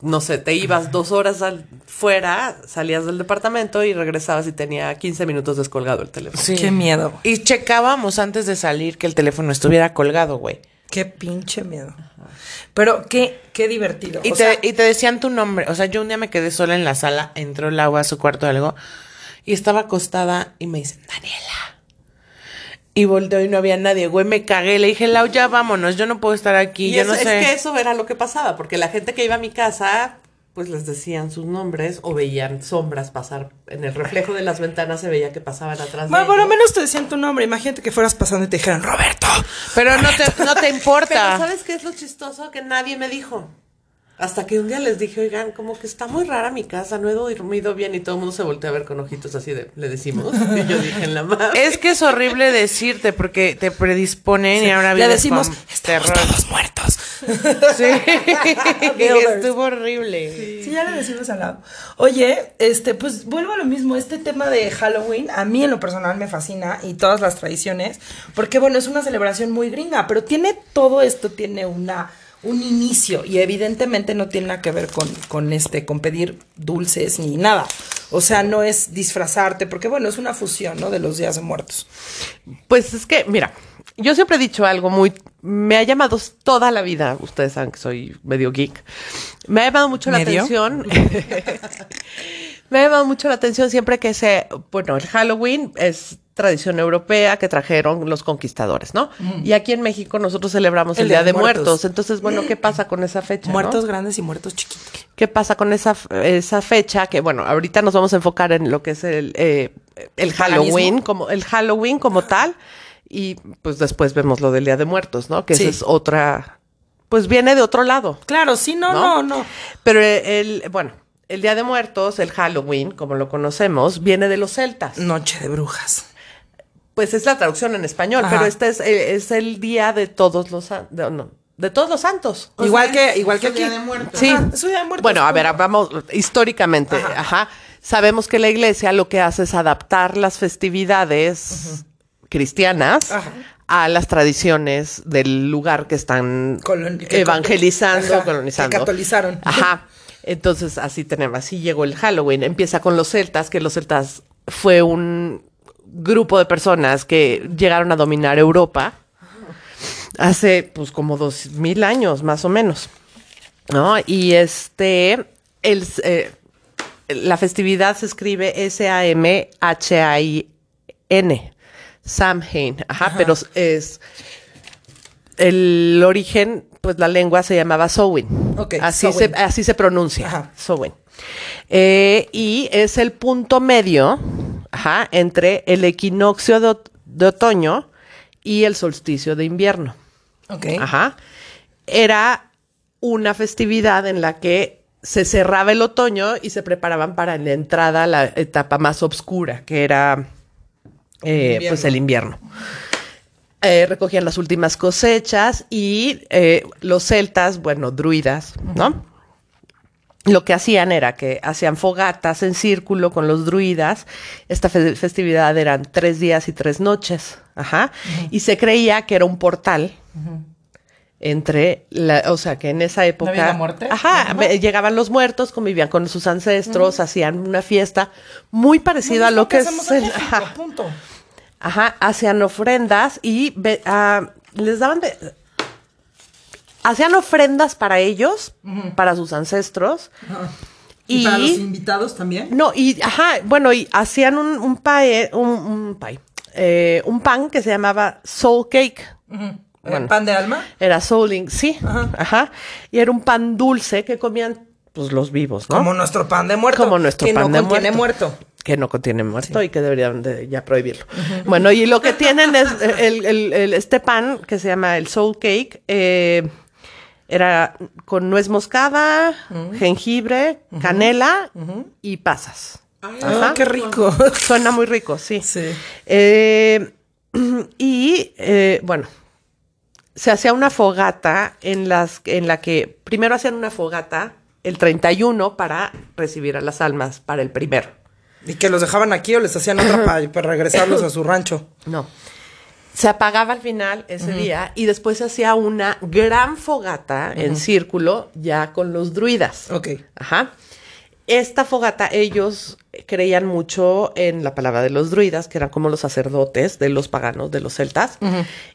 S3: no sé, te ibas dos horas al- fuera, salías del departamento y regresabas y tenía 15 minutos descolgado el teléfono.
S2: Sí.
S1: Qué miedo.
S2: Y checábamos antes de salir que el teléfono estuviera colgado, güey.
S1: Qué pinche miedo. Pero qué, qué divertido.
S2: Y
S1: O
S2: te,
S1: sea,
S2: y te decían tu nombre. O sea, yo un día me quedé sola en la sala, entró el agua a su cuarto o algo, y estaba acostada y me dice, Daniela. Y volteó y no había nadie, güey, me cagué. Le dije, Lau, ya vámonos, yo no puedo estar aquí,
S3: Y
S2: yo
S3: eso-
S2: no sé.
S3: es que eso era lo que pasaba, porque la gente que iba a mi casa, pues les decían sus nombres o veían sombras pasar. En el reflejo de las ventanas se veía que pasaban atrás
S1: bueno,
S3: de
S1: por lo menos te decían tu nombre. Imagínate que fueras pasando y te dijeran, Roberto.
S2: Pero no te, no te
S3: Pero
S2: importa.
S3: ¿sabes qué es lo chistoso? Que nadie me dijo. Hasta que un día les dije, oigan, como que está muy rara mi casa, no he dormido bien y todo el mundo se voltea a ver con ojitos así de, le decimos. Y yo dije en la mano.
S2: Es que es horrible decirte porque te predisponen y ahora
S1: Le decimos,
S2: con
S1: estamos
S2: terror.
S1: todos muertos.
S2: Sí. Estuvo horrible.
S1: Sí, ya le decimos al lado. Oye, este, pues vuelvo a lo mismo. Este tema de Halloween, a mí en lo personal me fascina y todas las tradiciones, porque bueno, es una celebración muy gringa, pero tiene todo esto, tiene una un inicio y evidentemente no tiene nada que ver con, con este, con pedir dulces ni nada. O sea, no es disfrazarte, porque bueno, es una fusión, ¿no? De los días de muertos.
S3: Pues es que, mira, yo siempre he dicho algo muy... Me ha llamado toda la vida, ustedes saben que soy medio geek, me ha llamado mucho la atención. me ha llamado mucho la atención siempre que se... Bueno, el Halloween es tradición europea que trajeron los conquistadores, ¿no? Y aquí en México nosotros celebramos el, Día de muertos. Entonces, bueno, ¿qué pasa con esa fecha? no?
S1: Muertos grandes y muertos chiquitos.
S3: ¿Qué pasa con esa, esa fecha? Que bueno, ahorita nos vamos a enfocar en lo que es el, eh, el Halloween, como, el Halloween como tal. Y pues después vemos lo del Día de Muertos, ¿no? Que
S1: Sí.
S3: esa es otra, pues viene de otro lado.
S1: Claro, sí, no, no,
S3: ¿No?
S1: no.
S3: Pero el, bueno, el Día de Muertos, el Halloween, como lo conocemos, viene de los celtas.
S1: Noche de brujas.
S3: Pues es la traducción en español,
S1: Ajá.
S3: pero este es, eh, es el día de todos los, de, no, de todos los santos.
S1: igual que, igual que aquí.
S2: Día de Muertos.
S3: Sí.
S1: Un Día de Muertos,
S3: Bueno, a ver, vamos históricamente, ajá. Sabemos que la iglesia lo que hace es adaptar las festividades cristianas
S1: Ajá.
S3: a las tradiciones del lugar que están
S1: Colon- que-
S3: evangelizando,
S1: Ajá,
S3: colonizando.
S1: que catolizaron.
S3: Ajá. Entonces, así tenemos, así llegó el Halloween. Empieza con los celtas, que los celtas fue un grupo de personas que llegaron a dominar Europa hace pues como dos mil años más o menos, ¿no? Y este, el, eh, la festividad se escribe S-A-M-H-A-I-N, Samhain, ajá, pero es el origen, pues la lengua se llamaba Samhain.
S1: Ok,
S3: así,
S1: Samhain.
S3: se, así se pronuncia. Samhain. Eh, y es el punto medio ajá, entre el equinoccio de, ot- de otoño y el solsticio de invierno.
S1: Ok.
S3: Ajá. Era una festividad en la que se cerraba el otoño y se preparaban para la entrada a la etapa más oscura, que era eh,
S1: Invierno.
S3: pues el invierno. Eh, recogían las últimas cosechas y eh, los celtas, bueno, druidas, ¿no? Lo que hacían era que hacían fogatas en círculo con los druidas. Esta fe- festividad eran tres días y tres noches. Ajá. Y se creía que era un portal entre la, o sea, que en esa época.
S1: vida muerte?
S3: Ajá. Llegaban los muertos, convivían con sus ancestros, hacían una fiesta muy parecida a
S1: Lo
S3: lo que es. el- ajá.
S1: punto.
S3: Ajá, hacían ofrendas y ah, les daban de... Hacían ofrendas para ellos, para sus ancestros.
S1: Y, para los invitados también.
S3: No, y, ajá, bueno, y hacían un, un pae, un, un pie, eh, un pan que se llamaba soul cake.
S1: ¿El
S3: Bueno.
S1: pan de alma?
S3: Era souling, sí,
S1: Ajá.
S3: ajá. Y era un pan dulce que comían, pues, los vivos, ¿no?
S1: Como nuestro pan de muerto.
S3: Como nuestro
S1: que
S3: pan
S1: no
S3: de
S1: contiene
S3: muerto.
S1: muerto.
S3: que no contiene muerto y que deberían de ya prohibirlo. Bueno, y lo que tienen es el, el- el- este pan que se llama el soul cake. eh, era con nuez moscada, jengibre, canela y pasas.
S1: Ah, qué rico.
S3: Suena muy rico, sí.
S1: Sí.
S3: Eh, y eh, bueno, se hacía una fogata en, las, en la que primero hacían una fogata el 31 para recibir a las almas para el primero.
S1: ¿Y que los dejaban aquí o les hacían otra para, para regresarlos a su rancho?
S3: No. Se apagaba al final ese día y después se hacía una gran fogata en círculo ya con los druidas.
S1: Ok.
S3: Ajá. Esta fogata, ellos creían mucho en la palabra de los druidas, que eran como los sacerdotes de los paganos, de los celtas,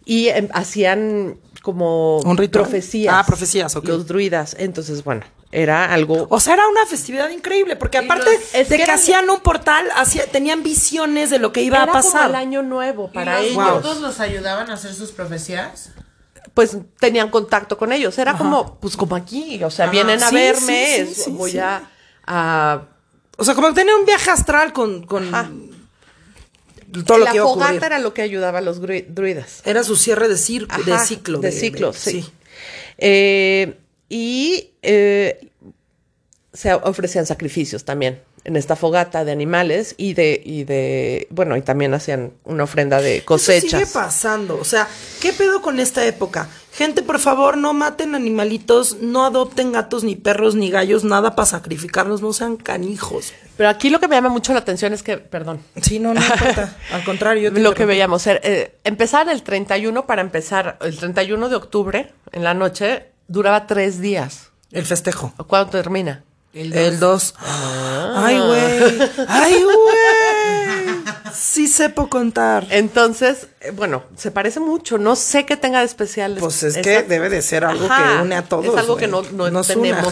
S3: y em, hacían como
S1: ¿Un ritual?
S3: profecías.
S1: Ah, profecías, ok.
S3: Los druidas. Entonces, bueno, era algo.
S1: O sea, era una festividad increíble, porque aparte
S3: los-
S1: de
S3: que
S1: que,
S3: eran-
S1: hacían un portal, hacía- tenían visiones de lo que iba
S3: era
S1: a pasar.
S3: como el año nuevo para
S2: ¿Y los
S3: ellos.
S2: muertos los ayudaban a hacer sus profecías?
S3: pues tenían contacto con ellos. Era como, pues como aquí, o sea, vienen a
S1: Sí,
S3: verme,
S1: sí, sí,
S3: es-
S1: sí,
S3: voy
S1: sí.
S3: a, a-
S1: O sea, como tenía un viaje astral con, con
S3: Ajá.
S1: todo lo
S3: la
S1: que iba ocurrir.
S3: fogata era lo que ayudaba a los druidas.
S1: Era su cierre de, de ciclo.
S3: De, ciclo, sí. Eh, y eh, se ofrecían sacrificios también. en esta fogata de animales y de, y de, bueno, y también hacían una ofrenda de
S1: Eso
S3: cosechas.
S1: sigue pasando. O sea, ¿qué pedo con esta época? Gente, por favor, no maten animalitos, no adopten gatos, ni perros, ni gallos, nada para sacrificarlos, no sean canijos.
S3: Pero aquí lo que me llama mucho la atención es que, perdón,
S1: Sí, no, no importa. Al contrario, yo
S3: lo que veíamos, eh, eh, empezar el 31 para empezar, el 31 de octubre, en la noche, duraba tres días.
S1: El festejo.
S3: ¿Cuándo termina?
S1: El 2.
S3: Ah.
S1: Ay, güey. Ay, güey. Sí sepo contar.
S3: Entonces, eh, bueno, se parece mucho. No sé qué tenga de especial.
S1: Pues es
S3: esa-
S1: que debe de ser algo
S3: Ajá,
S1: que une a todos.
S3: Es algo que no, no
S1: Nos
S3: tenemos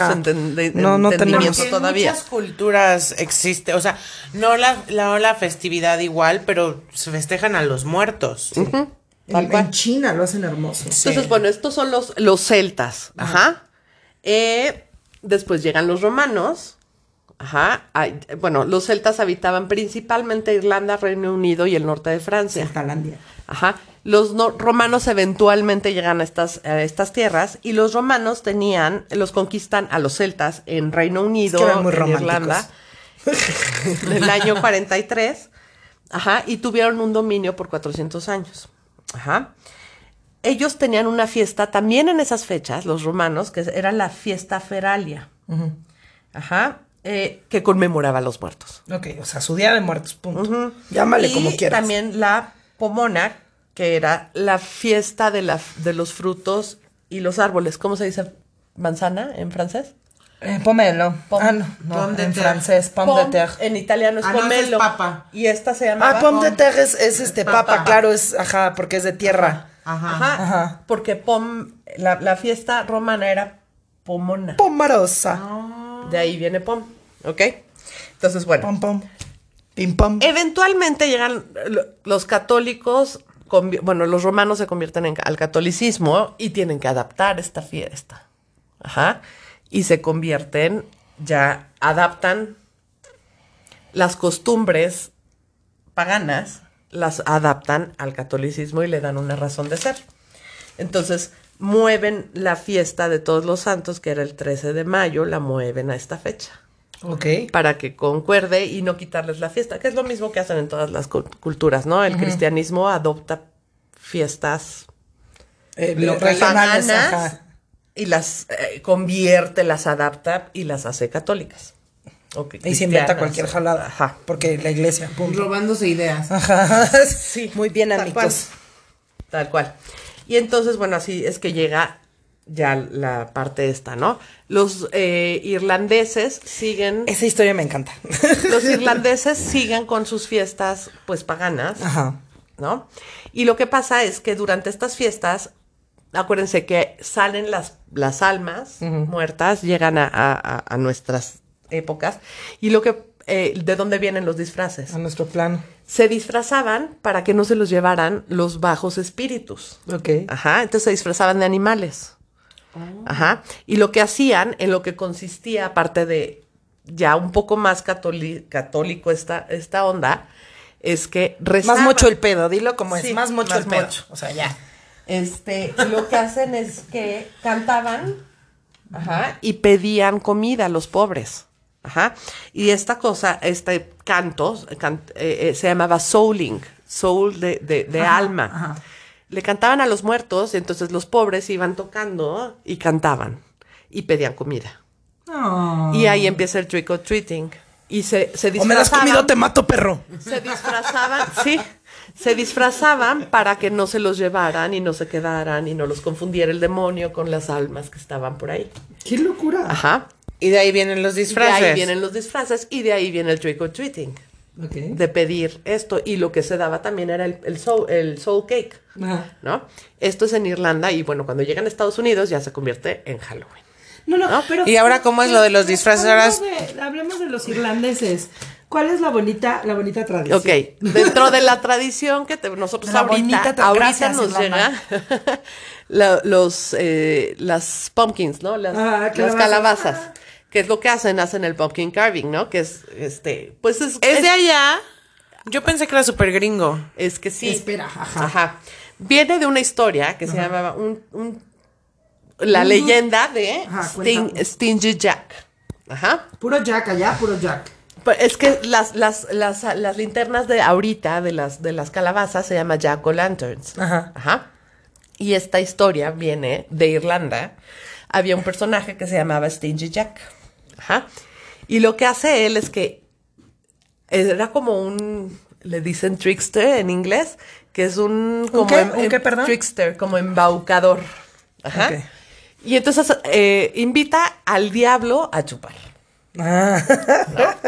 S1: No, no
S3: entendimiento
S1: tenemos.
S3: todavía.
S2: En muchas culturas existe, o sea, no la, la, la festividad igual, pero se festejan a los muertos.
S1: En,
S3: cual.
S1: en China lo hacen hermoso.
S3: Entonces, bueno, estos son los, los celtas. Ajá. Eh, después llegan los romanos. Ajá. Ay, bueno, los celtas habitaban principalmente Irlanda, Reino Unido y el norte de Francia.
S1: Talandia.
S3: Ajá. Los no- romanos eventualmente llegan a estas, a estas tierras y los romanos tenían, los conquistan a los celtas en Reino Unido,
S1: Es que eran muy
S3: en. Irlanda, en el año 43. Ajá. Y tuvieron un dominio por 400 años. Ajá. Ellos tenían una fiesta también en esas fechas, los romanos, que era la fiesta feralia. Ajá. eh, que conmemoraba a los muertos.
S1: Ok, o sea, su día de muertos, punto. Llámale
S3: y
S1: como quieras.
S3: también la pomona, que era la fiesta de, la, de los frutos y los árboles. ¿Cómo se dice manzana en francés?
S1: Eh, pomelo.
S3: Pom-
S1: ah, no, no,
S2: pomme de
S1: en
S2: terre.
S1: francés, pomme de terre.
S3: En italiano es
S2: Ah, no, ese es
S3: pomelo.
S2: papa.
S3: Y esta se llamaba
S1: Ah, pomme de terre es, es este papa, claro, es, ajá, porque es de tierra.
S2: Ajá.
S3: Ajá,
S1: Ajá.
S3: Porque pom, la, la fiesta romana era pomona.
S1: Pomarosa.
S3: De ahí viene pom. ¿Ok? Entonces, bueno.
S1: Pom, pom. Pim, pom.
S3: Eventualmente llegan lo- los católicos, bueno, los romanos se convierten en, al catolicismo y tienen que adaptar esta fiesta. Ajá. Y se convierten, ya adaptan las costumbres paganas, las adaptan al catolicismo y le dan una razón de ser. Entonces, mueven la fiesta de todos los santos, que era el 13 de mayo, la mueven a esta fecha
S1: Ok.
S3: para que concuerde y no quitarles la fiesta, que es lo mismo que hacen en todas las cul- culturas, ¿no? El cristianismo adopta fiestas
S1: Eh,
S2: Locales.
S3: paganas. Y las eh, convierte, las adapta y las hace católicas. O que
S1: Y se inventa cualquier jalada.
S3: Ajá.
S1: Porque la iglesia, punto.
S2: Robándose ideas.
S1: Ajá.
S3: Sí,
S1: Muy bien,
S3: tal
S1: amigos.
S3: cual. Tal cual. Y entonces, bueno, así es que llega ya la parte esta, ¿no? Los eh, irlandeses siguen,
S1: Esa historia me encanta.
S3: los irlandeses siguen con sus fiestas, pues, paganas.
S1: Ajá.
S3: ¿no? Y lo que pasa es que durante estas fiestas, acuérdense que salen las, las almas muertas, llegan a, a- a nuestras épocas, y lo que, eh, ¿de dónde vienen los disfraces?
S1: A nuestro plan.
S3: Se disfrazaban para que no se los llevaran los bajos espíritus.
S1: Ok.
S3: Ajá, entonces se disfrazaban de animales. Ajá. Y lo que hacían, en lo que consistía, aparte de ya un poco más católico esta, esta onda, es que
S1: Más mocho el pedo, dilo como es.
S3: Sí,
S1: más mocho
S3: más
S1: el pedo. O sea, ya.
S3: Este, lo que hacen es que cantaban ajá, y pedían comida a los pobres. Ajá. Y esta cosa, este canto, can- eh, eh, se llamaba souling, soul de, de- de alma. Le cantaban a los muertos y entonces los pobres iban tocando y cantaban y pedían comida. Y ahí empieza el trick or treating. Y se, se
S1: O me das
S3: disfrazaban-
S1: comido, te mato, perro.
S3: se disfrazaban, sí, se disfrazaban para que no se los llevaran y no se quedaran y no los confundiera el demonio con las almas que estaban por ahí.
S1: Qué locura.
S3: Ajá.
S2: Y de ahí vienen los
S3: Y de
S2: disfraces.
S3: ahí vienen los disfraces y de ahí viene el trick or treating,
S1: Ok.
S3: de pedir esto. Y lo que se daba también era el, el, soul, el soul cake,
S1: Ajá.
S3: ¿no? Esto es en Irlanda y bueno, cuando llegan a Estados Unidos ya se convierte en Halloween.
S1: No, no,
S3: ¿No?
S1: pero.
S2: ¿Y ahora cómo es lo de los disfraces?
S1: Hablemos de, hablemos de los irlandeses. ¿Cuál es la bonita, la bonita tradición?
S3: Ok, dentro de la tradición que te- nosotros
S1: la
S3: ahorita,
S1: gracias,
S3: nos llega la- los eh, las pumpkins, ¿no? Las,
S1: Ah,
S3: las
S1: calabazas.
S3: calabazas. Que es lo que hacen, hacen el pumpkin carving, ¿no? Que es este, pues es,
S2: ¿Es de allá? Yo pensé que era súper gringo.
S3: es que sí.
S1: Espera, ajá.
S3: Ajá. Viene de una historia que se llamaba un, un- la leyenda de
S1: Ajá,
S3: Sting-
S1: cuéntame.
S3: Stingy Jack. Ajá.
S1: Puro Jack allá, puro Jack.
S3: Pues es que las, las, las, las linternas de ahorita, de las, de las calabazas, se llama Jack o Lanterns.
S1: Ajá.
S3: Ajá. Y esta historia viene de Irlanda. Había un personaje que se llamaba Stingy Jack. Ajá. Y lo que hace él es que era como un, le dicen trickster en inglés, que es un... Como
S1: qué?
S3: em-
S1: ¿Un qué, perdón?
S3: Trickster, como embaucador. Ajá. Y entonces eh, invita al diablo a chupar.
S1: Ah.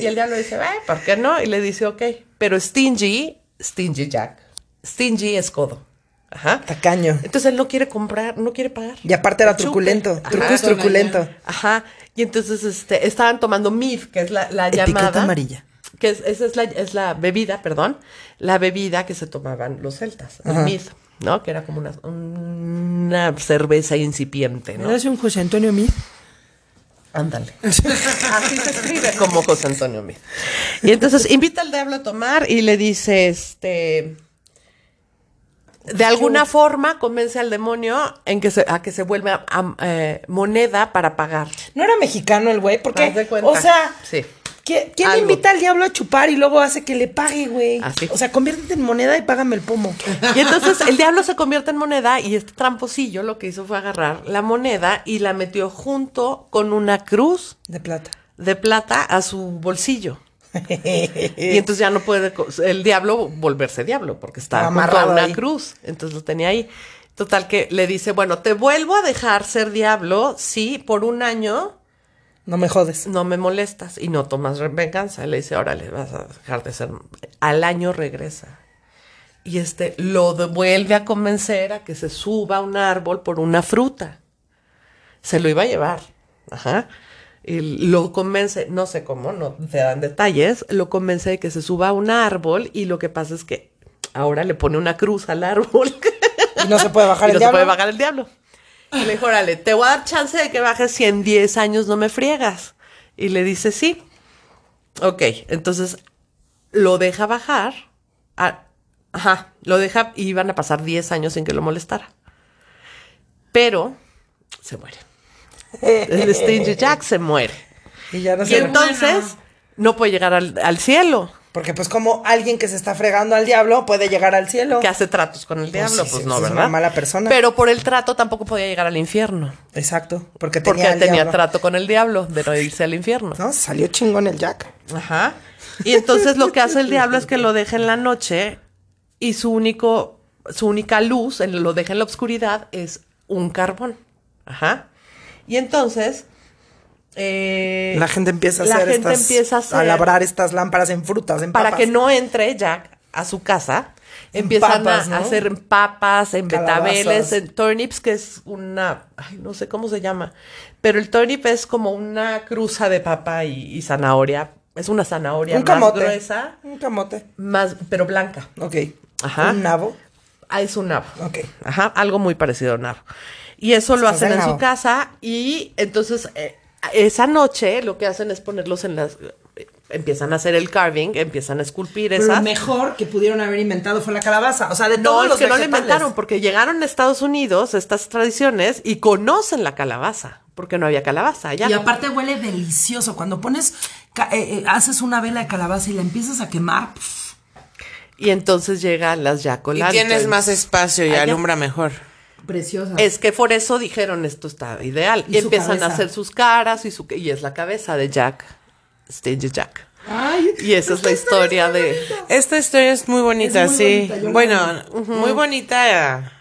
S3: Y el diablo dice, "Ay, ¿por qué no? Y le dice, ok. Pero Stingy, Stingy Jack, Stingy es codo. Ajá.
S1: Tacaño.
S3: Entonces él no quiere comprar, no quiere pagar.
S1: Y aparte era truculento.
S3: Ajá.
S1: Truco es truculento.
S3: Ajá. Y entonces este, estaban tomando mead, que es la, la
S1: Etiqueta
S3: llamada.
S1: amarilla.
S3: Que es, esa es la, es la bebida, perdón. La bebida que se tomaban los celtas. El
S1: Ajá.
S3: mead, ¿no? Que era como una, una cerveza incipiente, ¿no?
S1: ¿Eres un José Antonio Mid?
S3: Ándale. Así se escribe como José Antonio Meade. Y entonces invita al diablo a tomar y le dice, este, de alguna forma convence al demonio en que se, a que se vuelva a- eh, moneda para pagar.
S1: No era mexicano el güey, porque, o sea,
S3: Sí.
S1: ¿Qui- ¿quién invita al diablo a chupar y luego hace que le pague, güey?
S3: Así.
S1: O sea, conviértete en moneda y págame el pomo.
S3: Y entonces el diablo se convierte en moneda y este tramposillo lo que hizo fue agarrar la moneda y la metió junto con una cruz
S1: De plata.
S3: de plata a su bolsillo. Y entonces ya no puede el diablo volverse diablo porque está junto a
S1: Amarrado
S3: una
S1: ahí.
S3: cruz. Entonces lo tenía ahí. Total que le dice, bueno, te vuelvo a dejar ser diablo si por un año
S1: No me jodes.
S3: no me molestas y no tomas venganza. Le dice, órale, vas a dejar de ser. Al año regresa. Y este lo vuelve a convencer a que se suba a un árbol por una fruta. Se lo iba a llevar. Ajá. Y lo convence, no sé cómo, no te dan detalles, lo convence de que se suba a un árbol y lo que pasa es que ahora le pone una cruz al árbol.
S1: Y no se puede bajar
S3: y
S1: el
S3: no
S1: diablo.
S3: se puede bajar el diablo. Y le dijo, órale, te voy a dar chance de que bajes si en 10 años no me friegas. Y le dice, sí. Ok, entonces lo deja bajar. Ajá, lo deja y iban a pasar 10 años sin que lo molestara. Pero se muere. El Stingy Jack se muere.
S1: Y ya no
S3: Y
S1: se
S3: entonces no puede llegar al, al cielo.
S1: Porque pues como alguien que se está fregando al diablo puede llegar al cielo.
S3: Que hace tratos con el diablo,
S1: sí,
S3: pues
S1: sí,
S3: no,
S1: es una
S3: ¿verdad?
S1: mala persona.
S3: Pero por el trato tampoco podía llegar al infierno.
S1: Exacto. Porque tenía,
S3: Porque tenía
S1: diablo.
S3: trato con el diablo de no irse al infierno.
S1: No, salió chingón el Jack.
S3: Ajá. Y entonces lo que hace el diablo es que lo deja en la noche y su único, su única luz, en- lo deja en la oscuridad, es un carbón. Ajá. Y entonces. Eh,
S1: La gente empieza a
S3: la
S1: hacer
S3: gente
S1: estas,
S3: empieza a hacer-
S1: labrar estas lámparas en frutas, en
S3: para
S1: papas.
S3: que no entre Jack a su casa.
S1: En
S3: Empiezan
S1: papas,
S3: a
S1: ¿no?
S3: hacer papas, en
S1: Calabazas.
S3: betabeles, en turnips, que es una, ay, no sé cómo se llama, pero el turnip es como una cruza de papa y, y zanahoria. Es una zanahoria
S1: Un
S3: más
S1: camote.
S3: gruesa,
S1: Un camote.
S3: más, pero blanca.
S1: Ok.
S3: Ajá.
S1: Un nabo.
S3: Ah, es un nabo.
S1: Ok.
S3: Ajá, algo muy parecido a un nabo. Y eso lo hacen en su casa y entonces eh, esa noche lo que hacen es ponerlos en las... empiezan a hacer el carving, empiezan a esculpir
S1: Pero
S3: esas.
S1: lo mejor que pudieron haber inventado fue la calabaza. O sea, de
S3: No,
S1: todos
S3: es
S1: los
S3: que no lo inventaron porque llegaron a Estados Unidos estas tradiciones y conocen la calabaza, porque no había calabaza allá.
S4: Y aparte huele delicioso. Cuando pones, eh, eh, haces una vela de calabaza y la empiezas a quemar,
S3: Y entonces llegan las jack
S2: Y tienes más espacio y
S3: Allá.
S2: alumbra mejor.
S4: Preciosa.
S3: Es que por eso dijeron esto está ideal. Y, empiezan a hacer sus caras y, su, y es la cabeza de Jack, Stingy Jack.
S4: Ay,
S3: Y esa es la historia de...
S2: Esta historia es muy bonita,
S4: Es muy
S2: sí.
S4: bonita,
S2: bueno, muy bonita.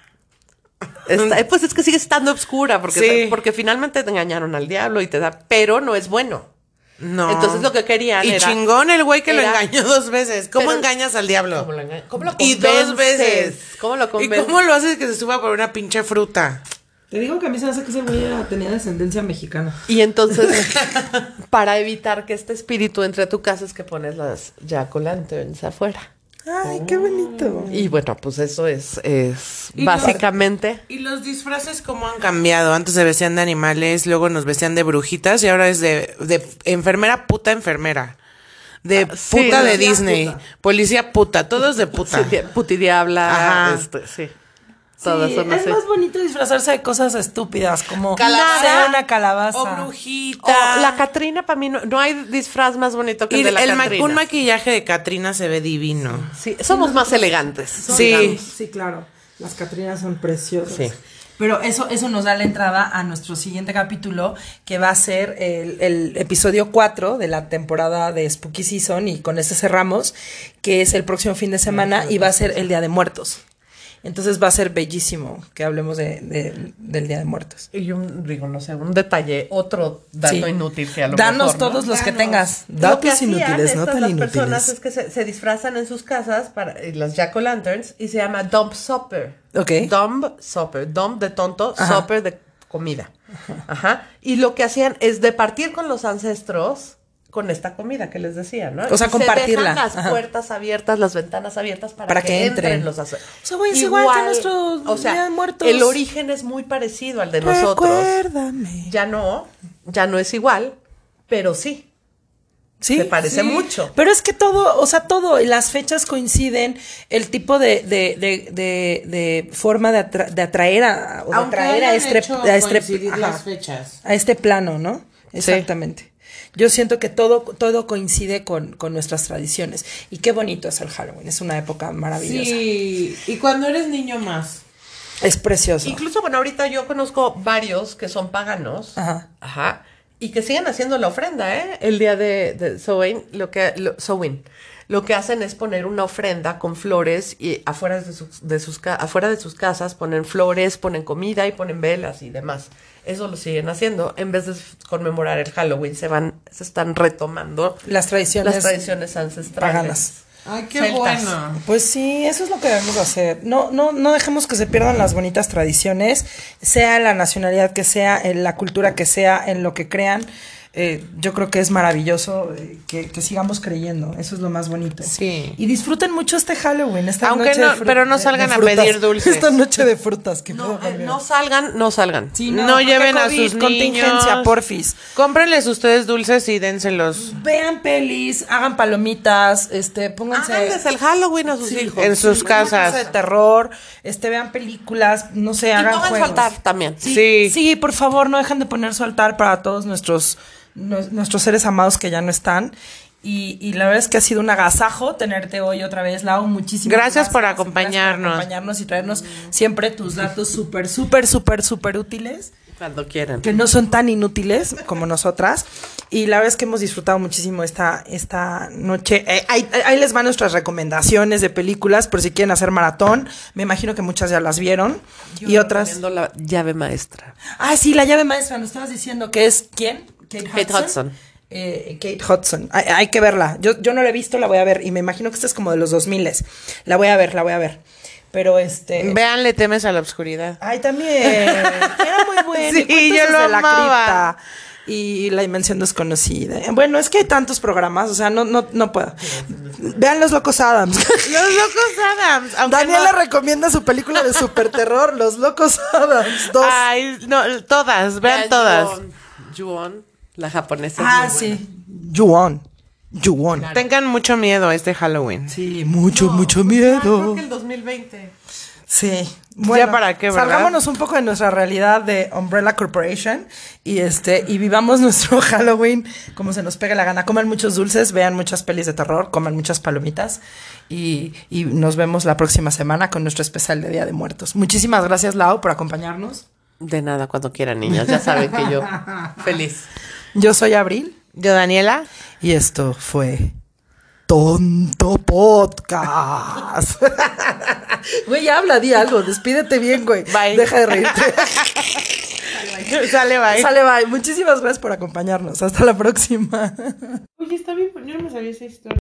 S3: Está- pues es que sigue estando obscura porque,
S2: Sí.
S3: porque finalmente te engañaron al diablo y te da... Pero no es bueno.
S2: No.
S3: Entonces lo que querían
S2: Y
S3: era-
S2: chingón el güey que lo engañó dos veces. ¿Cómo
S3: Pero-
S2: engañas al diablo?
S3: ¿Cómo lo, enga- cómo lo
S2: y dos veces.
S3: ¿Cómo lo
S2: ¿Y cómo lo haces que se suba por una pinche fruta?
S4: te digo que a mí se me hace que ese güey tenía descendencia mexicana.
S3: Y entonces, para evitar que este espíritu entre a tu casa es que pones las lanterns afuera.
S1: Ay, qué bonito.
S3: Y bueno, pues eso es, es
S2: Y
S3: básicamente...
S2: ¿Y los disfraces cómo han cambiado? Antes se vestían de animales, luego nos vestían de brujitas y ahora es de, de enfermera puta enfermera. De
S3: Ah, sí,
S2: puta de Disney.
S4: puta.
S2: Policía puta, todos de puta.
S3: Sí, putidiabla,
S2: Ajá.
S3: este, sí. Todas
S1: Sí,
S3: son
S1: es más bonito disfrazarse de cosas estúpidas, como
S2: Calabaza
S1: una calabaza.
S2: O brujita.
S3: Oh, la Catrina, para mí, no, no hay disfraz más bonito que
S2: Y
S3: el de la
S2: el ma-
S3: Catrina.
S2: un maquillaje de Catrina se ve divino.
S3: Sí, somos más elegantes.
S2: Sí.
S3: digamos.
S1: Sí, claro. Las Catrinas son preciosas.
S3: Sí.
S1: Pero eso, eso nos da la entrada a nuestro siguiente capítulo, que va a ser el, el episodio 4 de la temporada de Spooky Season, y con este cerramos, que es el próximo fin de semana, y va a ser el Día de Muertos. Entonces va a ser bellísimo que hablemos de, de- del Día de Muertos.
S3: Y un, digo, no sé, un detalle, otro dato
S1: Sí.
S3: inútil que a lo
S1: Danos
S3: mejor, ¿no?
S1: todos los que tengas.
S3: Lo que
S5: Datos inútiles, no tan
S3: las
S5: inútiles.
S3: personas es que se, se disfrazan en sus casas para y las jack o lanterns y se llama dump supper.
S1: Ok.
S3: Dump supper, dump de tonto,
S1: Ajá.
S3: supper de comida. Ajá. Y lo que hacían es de partir con los ancestros con esta comida que les decía, ¿no?
S1: O sea,
S3: Y se
S1: compartirla.
S3: dejan las
S1: Ajá.
S3: puertas abiertas, las ventanas abiertas para,
S1: Para
S3: que,
S1: que
S3: entren.
S1: entren.
S3: los.
S1: O sea, güey, es igual que nuestro
S3: o sea,
S1: Día de Muertos.
S3: El origen es muy parecido al de nosotros.
S5: Recuérdame.
S3: Ya no, ya no es igual, pero sí.
S5: Sí.
S3: Se parece mucho.
S1: Pero es que todo, o sea, todo, las fechas coinciden, el tipo de, de, de, de, de forma de, atra- de atraer a, o de atraer a este, a este-
S2: las fechas.
S1: a este plano, ¿no? Exactamente. Yo siento que todo, todo coincide con, con nuestras tradiciones. Y qué bonito es el Halloween, es una época maravillosa.
S2: Sí, y cuando eres niño más.
S1: Es precioso.
S3: Incluso, bueno, ahorita yo conozco varios que son paganos.
S1: Ajá.
S3: Ajá. Y que siguen haciendo la ofrenda, ¿eh? El día de, de Samhain, lo que, lo. Lo que hacen es poner una ofrenda con flores y afuera de sus, de sus, ca- afuera de sus casas ponen flores, ponen comida y ponen velas y demás. Eso lo siguen haciendo. En vez de conmemorar el Halloween, se van, se están retomando
S1: Las tradiciones.
S3: las tradiciones ancestrales.
S1: paganas.
S2: Ay, qué
S3: Celtas.
S2: bueno.
S1: Pues sí, eso es lo que debemos hacer. No, no, no dejemos que se pierdan las bonitas tradiciones, sea la nacionalidad que sea, en la cultura que sea, en lo que crean. Eh, yo creo que es maravilloso eh, que, que sigamos creyendo. Eso es lo más bonito.
S2: Sí.
S1: Y disfruten mucho este Halloween. Esta
S2: Aunque
S1: noche
S2: no- pero no salgan
S1: de
S2: a
S1: frutas.
S2: pedir dulces.
S5: Esta noche de frutas que
S3: No, eh, no salgan, no salgan.
S1: Sí,
S2: No, lleven a sus
S1: contingencia,
S2: niños.
S1: porfis.
S2: Cómprenles ustedes dulces y dénselos
S1: Vean pelis, hagan palomitas, este, pónganse.
S3: Háganles el Halloween a sus hijos.
S2: en sus
S1: Sí,
S2: casas.
S1: de terror, este, vean películas, no sé,
S3: y
S1: hagan
S3: pongan su
S1: juegos.
S3: altar también.
S1: Sí,
S2: Sí.
S1: sí, por favor, no dejen de poner su altar para todos nuestros, nue- nuestros seres amados que ya no están. Y, y la verdad es que ha sido un agasajo tenerte hoy otra vez, Lau. Muchísimas
S2: Gracias por
S1: Gracias
S2: acompañarnos.
S1: por acompañarnos y traernos siempre tus datos súper, súper, súper, súper útiles.
S3: Cuando quieran.
S1: Que no son tan inútiles como nosotras. Y la verdad es que hemos disfrutado muchísimo esta, esta noche. Eh, ahí, ahí les van nuestras recomendaciones de películas por si quieren hacer maratón. Me imagino que muchas ya las vieron. y otras.
S3: La llave maestra.
S1: Ah, sí, la llave maestra, nos estabas diciendo que es ¿quién? Kate Hudson.
S3: Kate Hudson.
S1: Eh, Kate Hudson. Hay, hay que verla. Yo, yo no la he visto, la voy a ver. Y me imagino que esta es como de los 2000 La voy a ver, la voy a ver. Pero este.
S2: Vean, le temes a la oscuridad.
S1: Ay, también. Era muy bueno.
S2: Sí,
S1: Y
S2: yo lo
S1: la
S2: amaba.
S1: cripta. Y la dimensión desconocida. Bueno, es que hay tantos programas, o sea, no, no, no puedo. Vean Los Locos Adams.
S2: Los locos Adams.
S5: Daniela
S2: no-
S5: recomienda su película de super terror, Los Locos Adams 2.
S2: Ay, no, todas, vean todas.
S3: Ju-on, la japonesa.
S1: ah,
S3: es muy buena.
S1: sí.
S5: Yuon. Yuon.
S2: Tengan mucho miedo este Halloween.
S5: Sí, mucho, mucho
S3: Ah,
S5: miedo.
S3: creo que el 2020.
S5: Sí.
S2: Ya para qué, ¿verdad?
S5: Salgámonos un poco de nuestra realidad de Umbrella Corporation y este y vivamos nuestro Halloween como se nos pegue la gana. Coman muchos dulces, vean muchas pelis de terror, coman muchas palomitas y, y nos vemos la próxima semana con nuestro especial de Día de Muertos. Muchísimas gracias, Lau, por acompañarnos.
S3: De nada, cuando quieran, niñas. Ya saben que yo feliz.
S5: Yo soy Abril
S2: Yo, Daniela.
S5: y esto fue Tonto Podcast. Güey, habla, di algo, despídete bien, güey.
S2: Bye.
S5: Deja de reírte.
S2: Sale, bye.
S5: Sale, bye. Muchísimas gracias por acompañarnos. Hasta la próxima.
S2: Oye, está bien, yo no me sabía esa historia.